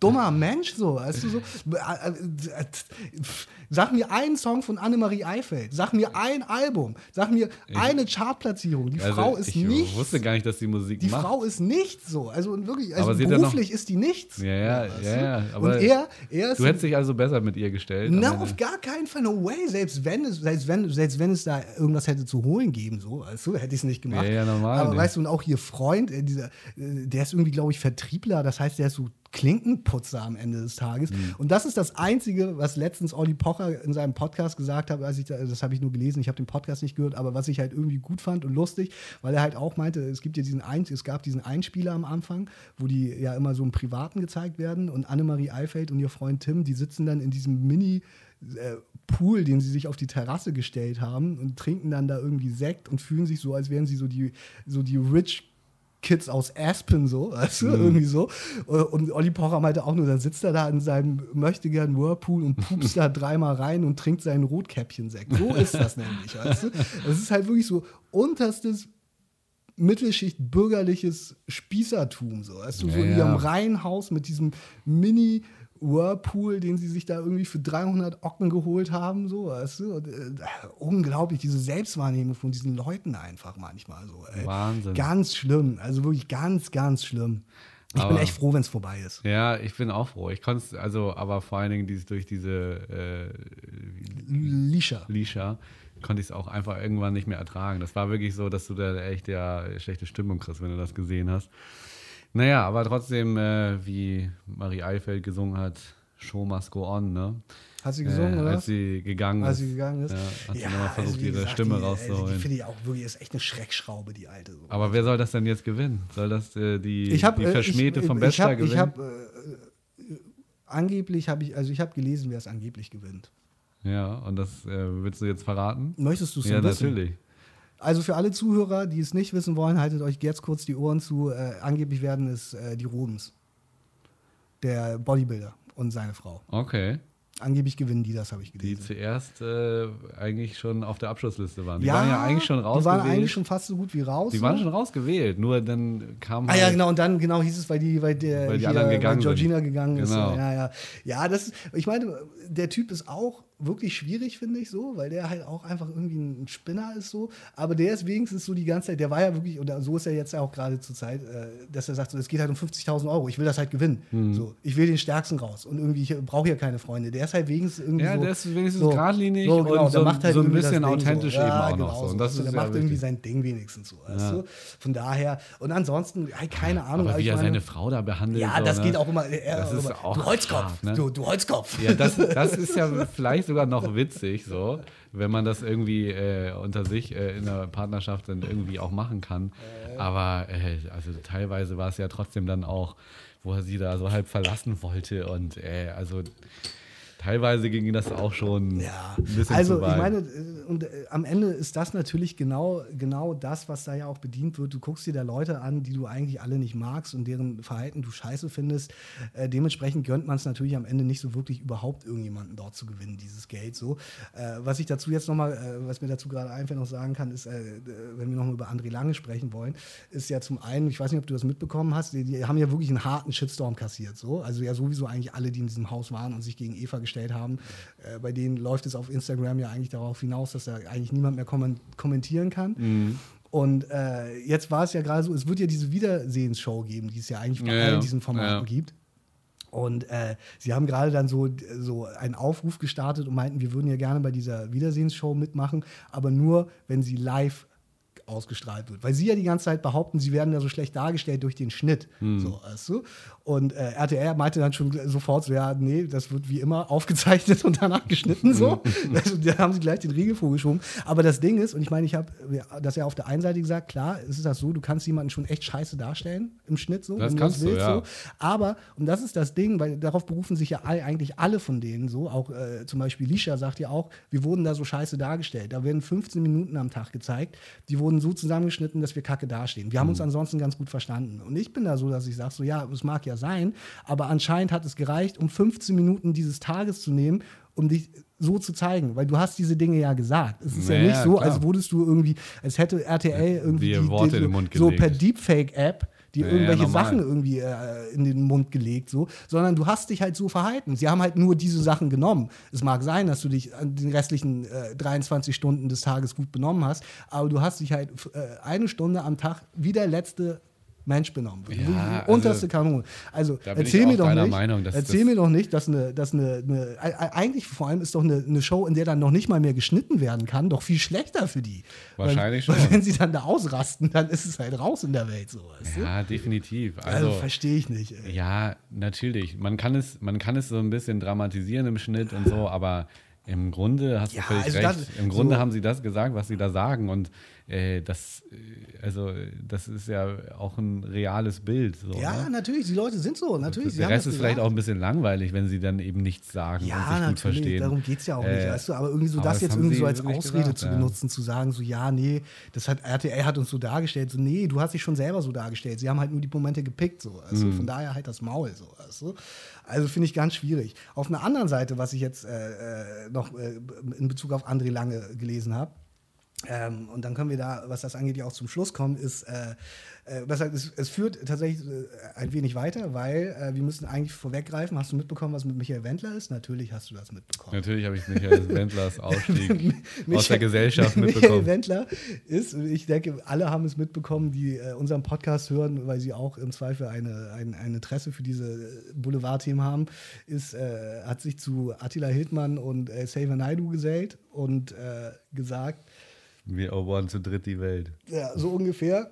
dummer Mensch, so, weißt du so. Sag mir einen Song von Annemarie Eifeld. Sag mir ein Album. Sag mir eine Chartplatzierung. Die Also, Frau ist ich nichts. wusste gar nicht, dass die Musik Die macht. Frau ist nichts so. Also wirklich, also ja beruflich ist die nichts. ja, ja, ja, du? ja. Aber und er, er ist du hättest dich also besser mit ihr gestellt. na, auf gar keinen Fall, no way. Selbst wenn es, selbst wenn, selbst wenn es da irgendwas hätte zu holen geben, so, du, hätte ich es nicht gemacht. Ja, ja, normal Aber nicht. weißt du, und auch ihr Freund, äh, dieser, äh, der ist irgendwie, glaube ich, Vertriebler, das heißt, der ist so Klinkenputzer am Ende des Tages. Mhm. Und das ist das Einzige, was letztens Olli Pocher in seinem Podcast gesagt hat, als ich da, das habe ich nur gelesen, ich habe den Podcast nicht gehört, aber was ich halt irgendwie gut fand und lustig, weil er halt auch meinte, es gibt ja diesen Ein es gab diesen Einspieler am Anfang, wo die ja immer so im Privaten gezeigt werden und Annemarie Eifeld und ihr Freund Tim, die sitzen dann in diesem Mini äh, Pool, den sie sich auf die Terrasse gestellt haben und trinken dann da irgendwie Sekt und fühlen sich so, als wären sie so die, so die Rich Kids aus Aspen so, weißt du, irgendwie so. Und Olli Pocher meinte auch nur, dann sitzt er da in seinem möchtegern Whirlpool und pupst da dreimal rein und trinkt seinen Rotkäppchen-Sekt. So ist das nämlich, weißt du. Das ist halt wirklich so unterstes Mittelschicht bürgerliches Spießertum. So. Weißt du, so Ja, in ja. ihrem Reihenhaus mit diesem Mini- Whirlpool, den sie sich da irgendwie für 300 Ocken geholt haben, so, weißt du? Und, äh, unglaublich, diese Selbstwahrnehmung von diesen Leuten einfach manchmal so. Ey. Wahnsinn. Ganz schlimm, also wirklich ganz, ganz schlimm. Ich bin Aber- echt froh, wenn es vorbei ist. Ja, ich bin auch froh. Ich konnte es, also, aber vor allen Dingen dies, durch diese äh, Lisha. Lisha konnte ich es auch einfach irgendwann nicht mehr ertragen. Das war wirklich so, dass du da echt ja schlechte Stimmung kriegst, wenn du das gesehen hast. Naja, aber trotzdem, äh, wie Marie Eifeld gesungen hat, Show must go on, ne? Hat sie gesungen, äh, oder? Als sie gegangen Als ist. sie gegangen ist. Ja, hat sie Ja, nochmal versucht, also ihre gesagt, Stimme die, äh, rauszuholen. Die finde ich auch wirklich, ist echt eine Schreckschraube, die alte. So. aber wer soll das denn jetzt gewinnen? Soll das äh, die, ich habe die Verschmähte vom ich, Bachelor hab, gewinnen? Ich habe äh, angeblich habe ich, also ich habe gelesen, wer es angeblich gewinnt. ja, und das äh, willst du jetzt verraten? Möchtest du es Ja, wissen? natürlich. Also für alle Zuhörer, die es nicht wissen wollen, haltet euch jetzt kurz die Ohren zu. Äh, angeblich werden es äh, die Rodens. Der Bodybuilder und seine Frau. Okay. Angeblich gewinnen die, das habe ich Die gelesen. zuerst äh, eigentlich schon auf der Abschlussliste waren. Die waren ja eigentlich schon Die waren rausgewählt. eigentlich schon fast so gut wie raus. Die so. waren schon rausgewählt, nur dann kam Ah halt, ja, genau, und dann genau hieß es, weil die, weil der Weil die hier, anderen gegangen weil Georgina sind. gegangen ist. Genau. Ja, ja. Ja, das ist, ich meine, der Typ ist auch wirklich schwierig, finde ich so, weil der halt auch einfach irgendwie ein Spinner ist so. Aber der ist wenigstens so die ganze Zeit, der war ja wirklich, oder so ist er jetzt ja auch gerade zur Zeit, äh, dass er sagt, so, es geht halt um 50.000 Euro, ich will das halt gewinnen. Mhm. So, ich will den Stärksten raus und irgendwie, ich brauche hier keine Freunde. Der ist halt wenigstens irgendwie Ja, so. der ist wenigstens so, geradlinig so, genau, und der so, macht halt so ein bisschen authentisch so. eben ja, auch genau, noch so. Und so. das Also ist der macht irgendwie sein Ding wenigstens so. Weißt Ja. du? Von daher, und ansonsten, halt keine Ahnung. Aber wie er meine- seine Frau da behandelt. ja, so, das ne? geht auch immer. Er, Das ist immer auch du Holzkopf, hart, ne? du, du Holzkopf. Ja, das, das ist ja vielleicht sogar noch witzig, so, wenn man das irgendwie äh, unter sich äh, in der Partnerschaft dann irgendwie auch machen kann. Aber äh, also teilweise war es ja trotzdem dann auch, wo er sie da so halb verlassen wollte und äh, also teilweise ging das auch schon Ja, ein bisschen also zu weit. ich meine, äh, und äh, am Ende ist das natürlich genau, genau das, was da ja auch bedient wird. Du guckst dir da Leute an, die du eigentlich alle nicht magst und deren Verhalten du scheiße findest. Äh, dementsprechend gönnt man es natürlich am Ende nicht so wirklich überhaupt irgendjemanden dort zu gewinnen, dieses Geld so. Äh, was ich dazu jetzt nochmal, äh, was mir dazu gerade einfach noch sagen kann, ist, äh, wenn wir nochmal über André Lange sprechen wollen, ist ja zum einen, ich weiß nicht, ob du das mitbekommen hast, die, die haben ja wirklich einen harten Shitstorm kassiert. So. Also ja sowieso eigentlich alle, die in diesem Haus waren und sich gegen Eva gestellt haben. Äh, bei denen läuft es auf Instagram ja eigentlich darauf hinaus, dass da eigentlich niemand mehr kommen- kommentieren kann. Mhm. Und äh, jetzt war es ja gerade so, es wird ja diese Wiedersehensshow geben, die es ja eigentlich bei Ja, all ja. diesen Formaten Ja. gibt. Und äh, sie haben gerade dann so, so einen Aufruf gestartet und meinten, wir würden ja gerne bei dieser Wiedersehensshow mitmachen, aber nur, wenn sie live ausgestrahlt wird. Weil sie ja die ganze Zeit behaupten, sie werden da so schlecht dargestellt durch den Schnitt. So, weißt du? Und äh, RTL meinte dann schon sofort so, ja, nee, das wird wie immer aufgezeichnet und danach geschnitten. So. Also, da haben sie gleich den Riegel vorgeschoben. Aber das Ding ist, und ich meine, ich habe das ja auf der einen Seite gesagt, klar, es ist das so, du kannst jemanden schon echt scheiße darstellen im Schnitt so. Das wenn kannst du, willst, ja. so. Aber, und das ist das Ding, weil darauf berufen sich ja all, eigentlich alle von denen so, auch äh, zum Beispiel Lisha sagt ja auch, wir wurden da so scheiße dargestellt. Da werden 15 Minuten am Tag gezeigt, die wurden so zusammengeschnitten, dass wir kacke dastehen. Wir haben Mhm. uns ansonsten ganz gut verstanden. Und ich bin da so, dass ich sage, so ja, es mag ja sein, aber anscheinend hat es gereicht, um 15 Minuten dieses Tages zu nehmen, um dich so zu zeigen, weil du hast diese Dinge ja gesagt. Es ist ja, Naja, nicht so, klar. als würdest du irgendwie, als hätte RTL irgendwie die, Worte die, so gelegt. per Deepfake-App die Ja, ja, irgendwelche normal. Sachen irgendwie äh, in den Mund gelegt, so, sondern du hast dich halt so verhalten. Sie haben halt nur diese Sachen genommen. Es mag sein, dass du dich an den restlichen äh, 23 Stunden des Tages gut benommen hast, aber du hast dich halt äh, eine Stunde am Tag wie der letzte Mensch benommen. Ja, Wirklich also, unterste Kanone. Also da bin erzähl mir doch nicht, Meinung, dass erzähl mir doch nicht, dass eine, dass eine, eine e- e- eigentlich vor allem ist doch eine, eine Show, in der dann noch nicht mal mehr geschnitten werden kann, doch viel schlechter für die. Wahrscheinlich weil, schon. Weil wenn sie dann da ausrasten, dann ist es halt raus in der Welt so. Weißt du? ja, definitiv. Also, Also, verstehe ich nicht. Ey. Ja, natürlich. Man kann es, man kann es so ein bisschen dramatisieren im Schnitt und so, aber im Grunde hast Ja, du völlig also recht. das- Im Grunde so- haben sie das gesagt, was sie da sagen und äh, das, äh, also das ist ja auch ein reales Bild. So, Ja, ne? natürlich, die Leute sind so. Natürlich, Der Rest ist vielleicht auch ein bisschen langweilig, wenn sie dann eben nichts sagen und Ja, sich gut natürlich, verstehen. darum geht es ja auch nicht, Äh, weißt du, aber irgendwie so aber das das jetzt irgendwie so als Ausrede gesagt, zu ja. benutzen, zu sagen, so ja, nee, das hat RTL hat uns so dargestellt, so nee, du hast dich schon selber so dargestellt, sie haben halt nur die Momente gepickt, so, also Mhm. von daher halt das Maul, so, weißt du. Also finde ich ganz schwierig. Auf einer anderen Seite, was ich jetzt äh, äh, noch äh, in Bezug auf André Lange gelesen habe, ähm, und dann können wir da, was das angeht, ja auch zum Schluss kommen, ist, äh, äh, das heißt, es, es, führt tatsächlich äh, ein wenig weiter, weil äh, wir müssen eigentlich vorweggreifen. Hast du mitbekommen, was mit Michael Wendler ist? Natürlich hast du das mitbekommen. Natürlich habe ich Michael Wendlers Ausstieg aus der Gesellschaft mitbekommen. Michael Wendler ist, ich denke, alle haben es mitbekommen, die äh, unseren Podcast hören, weil sie auch im Zweifel eine, ein, ein Interesse für diese Boulevardthemen haben, ist, hat sich zu Attila Hildmann und äh, Xavier Naidu gesellt und gesagt, wir erobern zu dritt die Welt. Ja, so ungefähr.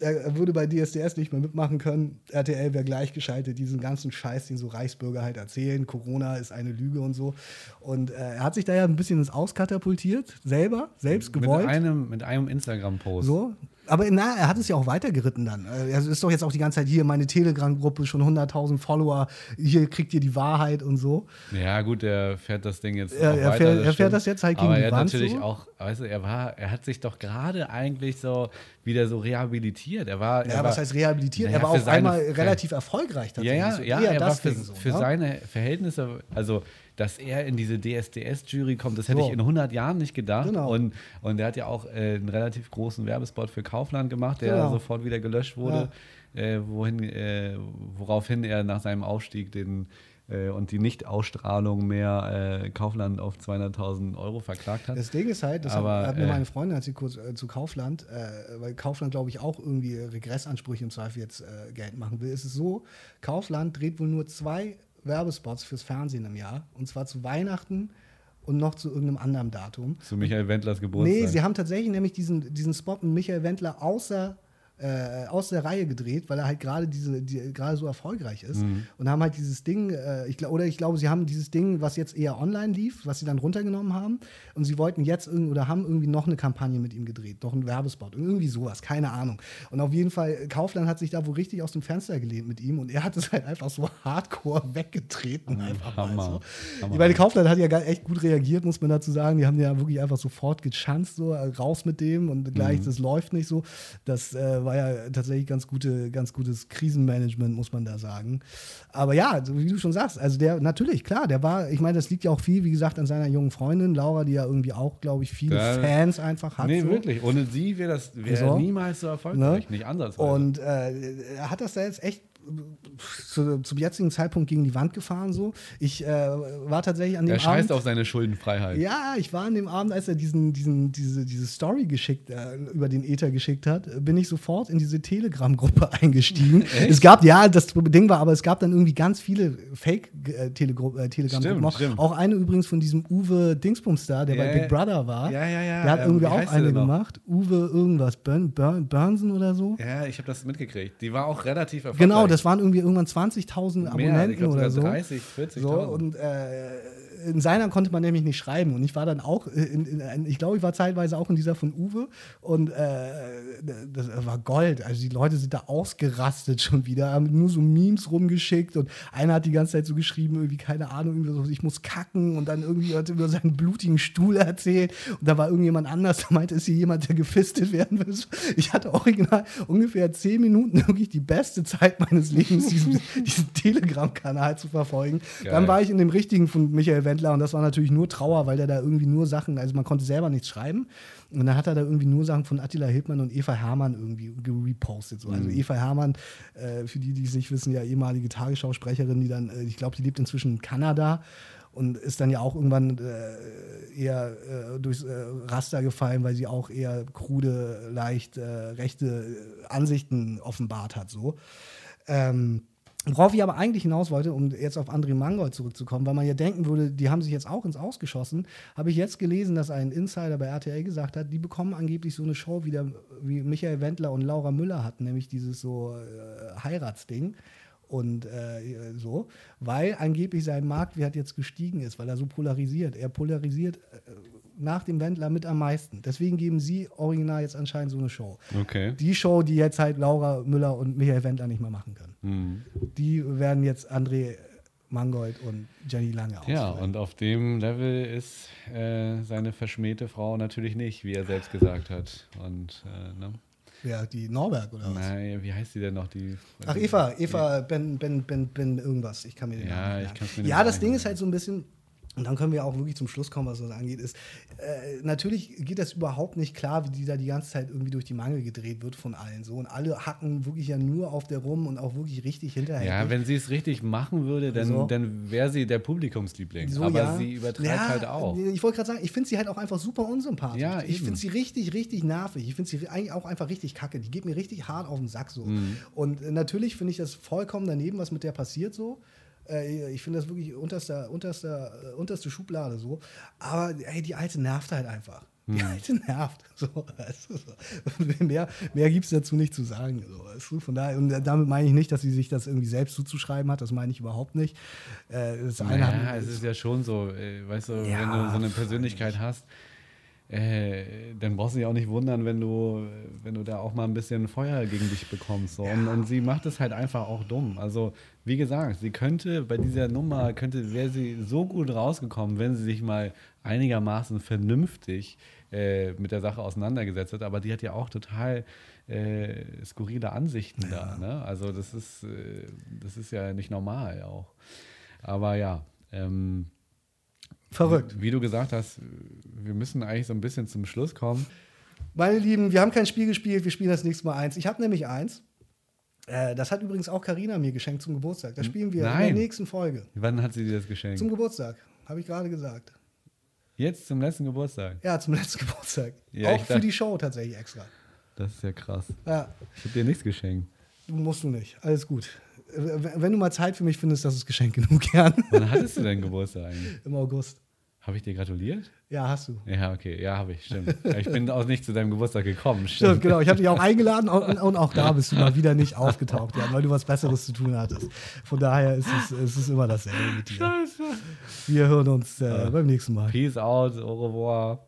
Er würde bei DSDS nicht mehr mitmachen können. RTL wäre gleichgeschaltet, diesen ganzen Scheiß, den so Reichsbürger halt erzählen. Corona ist eine Lüge und so. Und äh, er hat sich da ja ein bisschen ins Auskatapultiert, selber, selbst gewollt. Mit einem, mit einem Instagram-Post. So, aber na, er hat es ja auch weitergeritten dann. Er ist doch jetzt auch die ganze Zeit hier, meine Telegram-Gruppe, schon 100.000 Follower, hier kriegt ihr die Wahrheit und so. Ja, gut, er fährt das Ding jetzt er, er, fährt, er fährt, das jetzt halt gegen Aber die er Wand. hat natürlich so. auch, weißt du, er war, er hat sich doch gerade eigentlich so wieder so rehabilitiert. Er war, ja, er was war, heißt rehabilitiert? Ja, er war auf einmal relativ erfolgreich tatsächlich. Ja, ja, ja er war für, so, für ne? seine Verhältnisse, also dass er in diese DSDS-Jury kommt, das hätte so. ich in 100 Jahren nicht gedacht. Genau. Und, und er hat ja auch äh, einen relativ großen Werbespot für Kaufland gemacht, der genau. sofort wieder gelöscht wurde, ja. äh, wohin, äh, woraufhin er nach seinem Aufstieg den äh, und die Nichtausstrahlung mehr äh, Kaufland auf 200.000 Euro verklagt hat. Das Ding ist halt, das Aber, hat, mir äh, meine Freundin, als sie kurz äh, zu Kaufland, äh, weil Kaufland, glaube ich, auch irgendwie Regressansprüche im Zweifel jetzt äh, Geld machen will, ist es so, Kaufland dreht wohl nur zwei Werbespots fürs Fernsehen im Jahr. Und zwar zu Weihnachten und noch zu irgendeinem anderen Datum. Zu Michael Wendlers Geburtstag. Nee, sie haben tatsächlich nämlich diesen, diesen Spot mit Michael Wendler außer äh, aus der Reihe gedreht, weil er halt gerade diese die, gerade so erfolgreich ist mhm. und haben halt dieses Ding äh, ich, oder ich glaube sie haben dieses Ding was jetzt eher online lief was sie dann runtergenommen haben und sie wollten jetzt oder haben irgendwie noch eine Kampagne mit ihm gedreht noch einen Werbespot irgendwie sowas keine Ahnung und auf jeden Fall Kaufland hat sich da wohl richtig aus dem Fenster gelehnt mit ihm und er hat es halt einfach so hardcore weggetreten mhm, einfach Hammer, mal so. Hammer. weil Kaufland hat ja echt gut reagiert muss man dazu sagen die haben ja wirklich einfach sofort gechanzt so raus mit dem und gleich mhm. das läuft nicht so das äh, war war ja tatsächlich ganz, gute, ganz gutes Krisenmanagement, muss man da sagen. Aber ja, wie du schon sagst, also der, natürlich, klar, der war, ich meine, das liegt ja auch viel, wie gesagt, an seiner jungen Freundin, Laura, die ja irgendwie auch, glaube ich, viele da, Fans einfach hat. Nee, so. wirklich. Ohne sie wäre das wär so. niemals so erfolgreich, ne? nicht ansatzweise. Und äh, er hat das da jetzt echt zu, zum jetzigen Zeitpunkt gegen die Wand gefahren. So. Ich äh, war tatsächlich an dem Abend. Er scheißt auf seine Schuldenfreiheit. Ja, ich war an dem Abend, als er diesen, diesen, diese, diese Story geschickt, äh, über den Ether geschickt hat, bin ich sofort in diese Telegram-Gruppe eingestiegen. es gab, ja, das Ding war, aber es gab dann irgendwie ganz viele Fake-Telegram-Gruppen. Äh, auch eine übrigens von diesem Uwe Dingsbums da, der ja, bei Big Brother war. Ja, ja, ja. Der hat irgendwie auch eine gemacht. Uwe irgendwas, Burn, Burn, Burnsen oder so. Ja, ich habe das mitgekriegt. Die war auch relativ erfolgreich. Genau, das waren irgendwie irgendwann 20.000 Abonnenten glaub, oder so. 30, 40.000. So, und äh, in seiner konnte man nämlich nicht schreiben. Und ich war dann auch, in, in, ich glaube, ich war zeitweise auch in dieser von Uwe. Und äh, das war Gold. Also die Leute sind da ausgerastet schon wieder, haben nur so Memes rumgeschickt. Und einer hat die ganze Zeit so geschrieben, irgendwie, keine Ahnung, irgendwie so, ich muss kacken. Und dann irgendwie hat er über seinen blutigen Stuhl erzählt. Und da war irgendjemand anders, der meinte, ist hier jemand, der gefistet werden will. Ich hatte original ungefähr zehn Minuten wirklich die beste Zeit meines Lebens, diesen, diesen Telegram-Kanal zu verfolgen. Geil. Dann war ich in dem richtigen von Michael Wendt Wendler und das war natürlich nur Trauer, weil der da irgendwie nur Sachen, also man konnte selber nichts schreiben. Und dann hat er da irgendwie nur Sachen von Attila Hildmann und Eva Hermann irgendwie gepostet. So. Also mhm. Eva Hermann, äh, für die, die es nicht wissen, ja ehemalige Tagesschausprecherin, die dann, äh, ich glaube, die lebt inzwischen in Kanada und ist dann ja auch irgendwann äh, eher äh, durchs äh, Raster gefallen, weil sie auch eher krude, leicht äh, rechte Ansichten offenbart hat. So. Ähm, Worauf ich aber eigentlich hinaus wollte, um jetzt auf André Mangold zurückzukommen, weil man ja denken würde, die haben sich jetzt auch ins Ausgeschossen, habe ich jetzt gelesen, dass ein Insider bei RTL gesagt hat, die bekommen angeblich so eine Show wie, der, wie Michael Wendler und Laura Müller hatten, nämlich dieses so äh, Heiratsding und äh, so, weil angeblich sein Marktwert jetzt gestiegen ist, weil er so polarisiert. Er polarisiert äh, nach dem Wendler mit am meisten. Deswegen geben sie original jetzt anscheinend so eine Show. Okay. Die Show, die jetzt halt Laura Müller und Michael Wendler nicht mehr machen können. Mhm. Die werden jetzt André Mangold und Jenny Lange ausführen. Ja, und auf dem Level ist äh, seine verschmähte Frau natürlich nicht, wie er selbst gesagt hat. Und, äh, ne? Ja, die Norberg oder was? Nein, wie heißt die denn noch? Die, Ach, Eva, Eva, Ben, Ben, Ben, Ben, irgendwas. Ich kann mir den ja, Namen ich Ja, das Ding ist halt so ein bisschen, und dann können wir auch wirklich zum Schluss kommen, was das angeht, ist, äh, natürlich geht das überhaupt nicht klar, wie die da die ganze Zeit irgendwie durch die Mangel gedreht wird von allen so. Und alle hacken wirklich ja nur auf der rum und auch wirklich richtig hinterher. Ja, wenn sie es richtig machen würde, dann, So. dann wäre sie der Publikumsliebling. So, Aber ja. sie übertreibt Ja, halt auch. Ich wollte gerade sagen, ich finde sie halt auch einfach super unsympathisch. Ja, ich finde sie richtig, richtig nervig. Ich finde sie eigentlich auch einfach richtig kacke. Die geht mir richtig hart auf den Sack so. Mhm. Und äh, natürlich finde ich das vollkommen daneben, was mit der passiert so. Äh, Ich finde das wirklich unterster, unterster, äh, unterste Schublade so. Aber ey, die alte nervt halt einfach. Die Mhm. alte nervt. So, weißt du, so. mehr mehr gibt es dazu nicht zu sagen. So, du, von daher, und damit meine ich nicht, dass sie sich das irgendwie selbst zuzuschreiben hat. Das meine ich überhaupt nicht. Äh, Das Naja, hat, es ist ja schon so, äh, weißt du, Ja, wenn du so eine Persönlichkeit hast, äh, dann brauchst du dich auch nicht wundern, wenn du, wenn du da auch mal ein bisschen Feuer gegen dich bekommst. So. Und, und sie macht es halt einfach auch dumm. Also, wie gesagt, sie könnte bei dieser Nummer, könnte, wäre sie so gut rausgekommen, wenn sie sich mal einigermaßen vernünftig äh, mit der Sache auseinandergesetzt hat. Aber die hat ja auch total äh, skurrile Ansichten da. Ne? Also, das ist, äh, das ist ja nicht normal auch. Aber ja, ähm, verrückt. wie du gesagt hast, wir müssen eigentlich so ein bisschen zum Schluss kommen. Meine Lieben, wir haben kein Spiel gespielt, wir spielen das nächste Mal eins. Ich habe nämlich eins. Äh, das hat übrigens auch Karina mir geschenkt zum Geburtstag. Das spielen wir in Nein. der nächsten Folge. Wann hat sie dir das geschenkt? Zum Geburtstag, habe ich gerade gesagt. Jetzt zum letzten Geburtstag. Ja, zum letzten Geburtstag. Ja, auch für die Show tatsächlich extra. Das ist ja krass. Ja, Ich habe dir nichts geschenkt. musst du nicht. Alles gut. Wenn du mal Zeit für mich findest, das ist Geschenk genug gern. Wann hattest du deinen Geburtstag eigentlich? Im August. Habe ich dir gratuliert? Ja, hast du. Ja, okay. Ja, habe ich, stimmt. Ja, Ich bin auch nicht zu deinem Geburtstag gekommen. Stimmt, genau. Ich habe dich auch eingeladen und, und auch da bist du mal wieder nicht aufgetaucht, Jan, weil du was Besseres zu tun hattest. Von daher ist es, es ist immer dasselbe mit dir. Scheiße. Wir hören uns äh, beim nächsten Mal. Peace out, au revoir.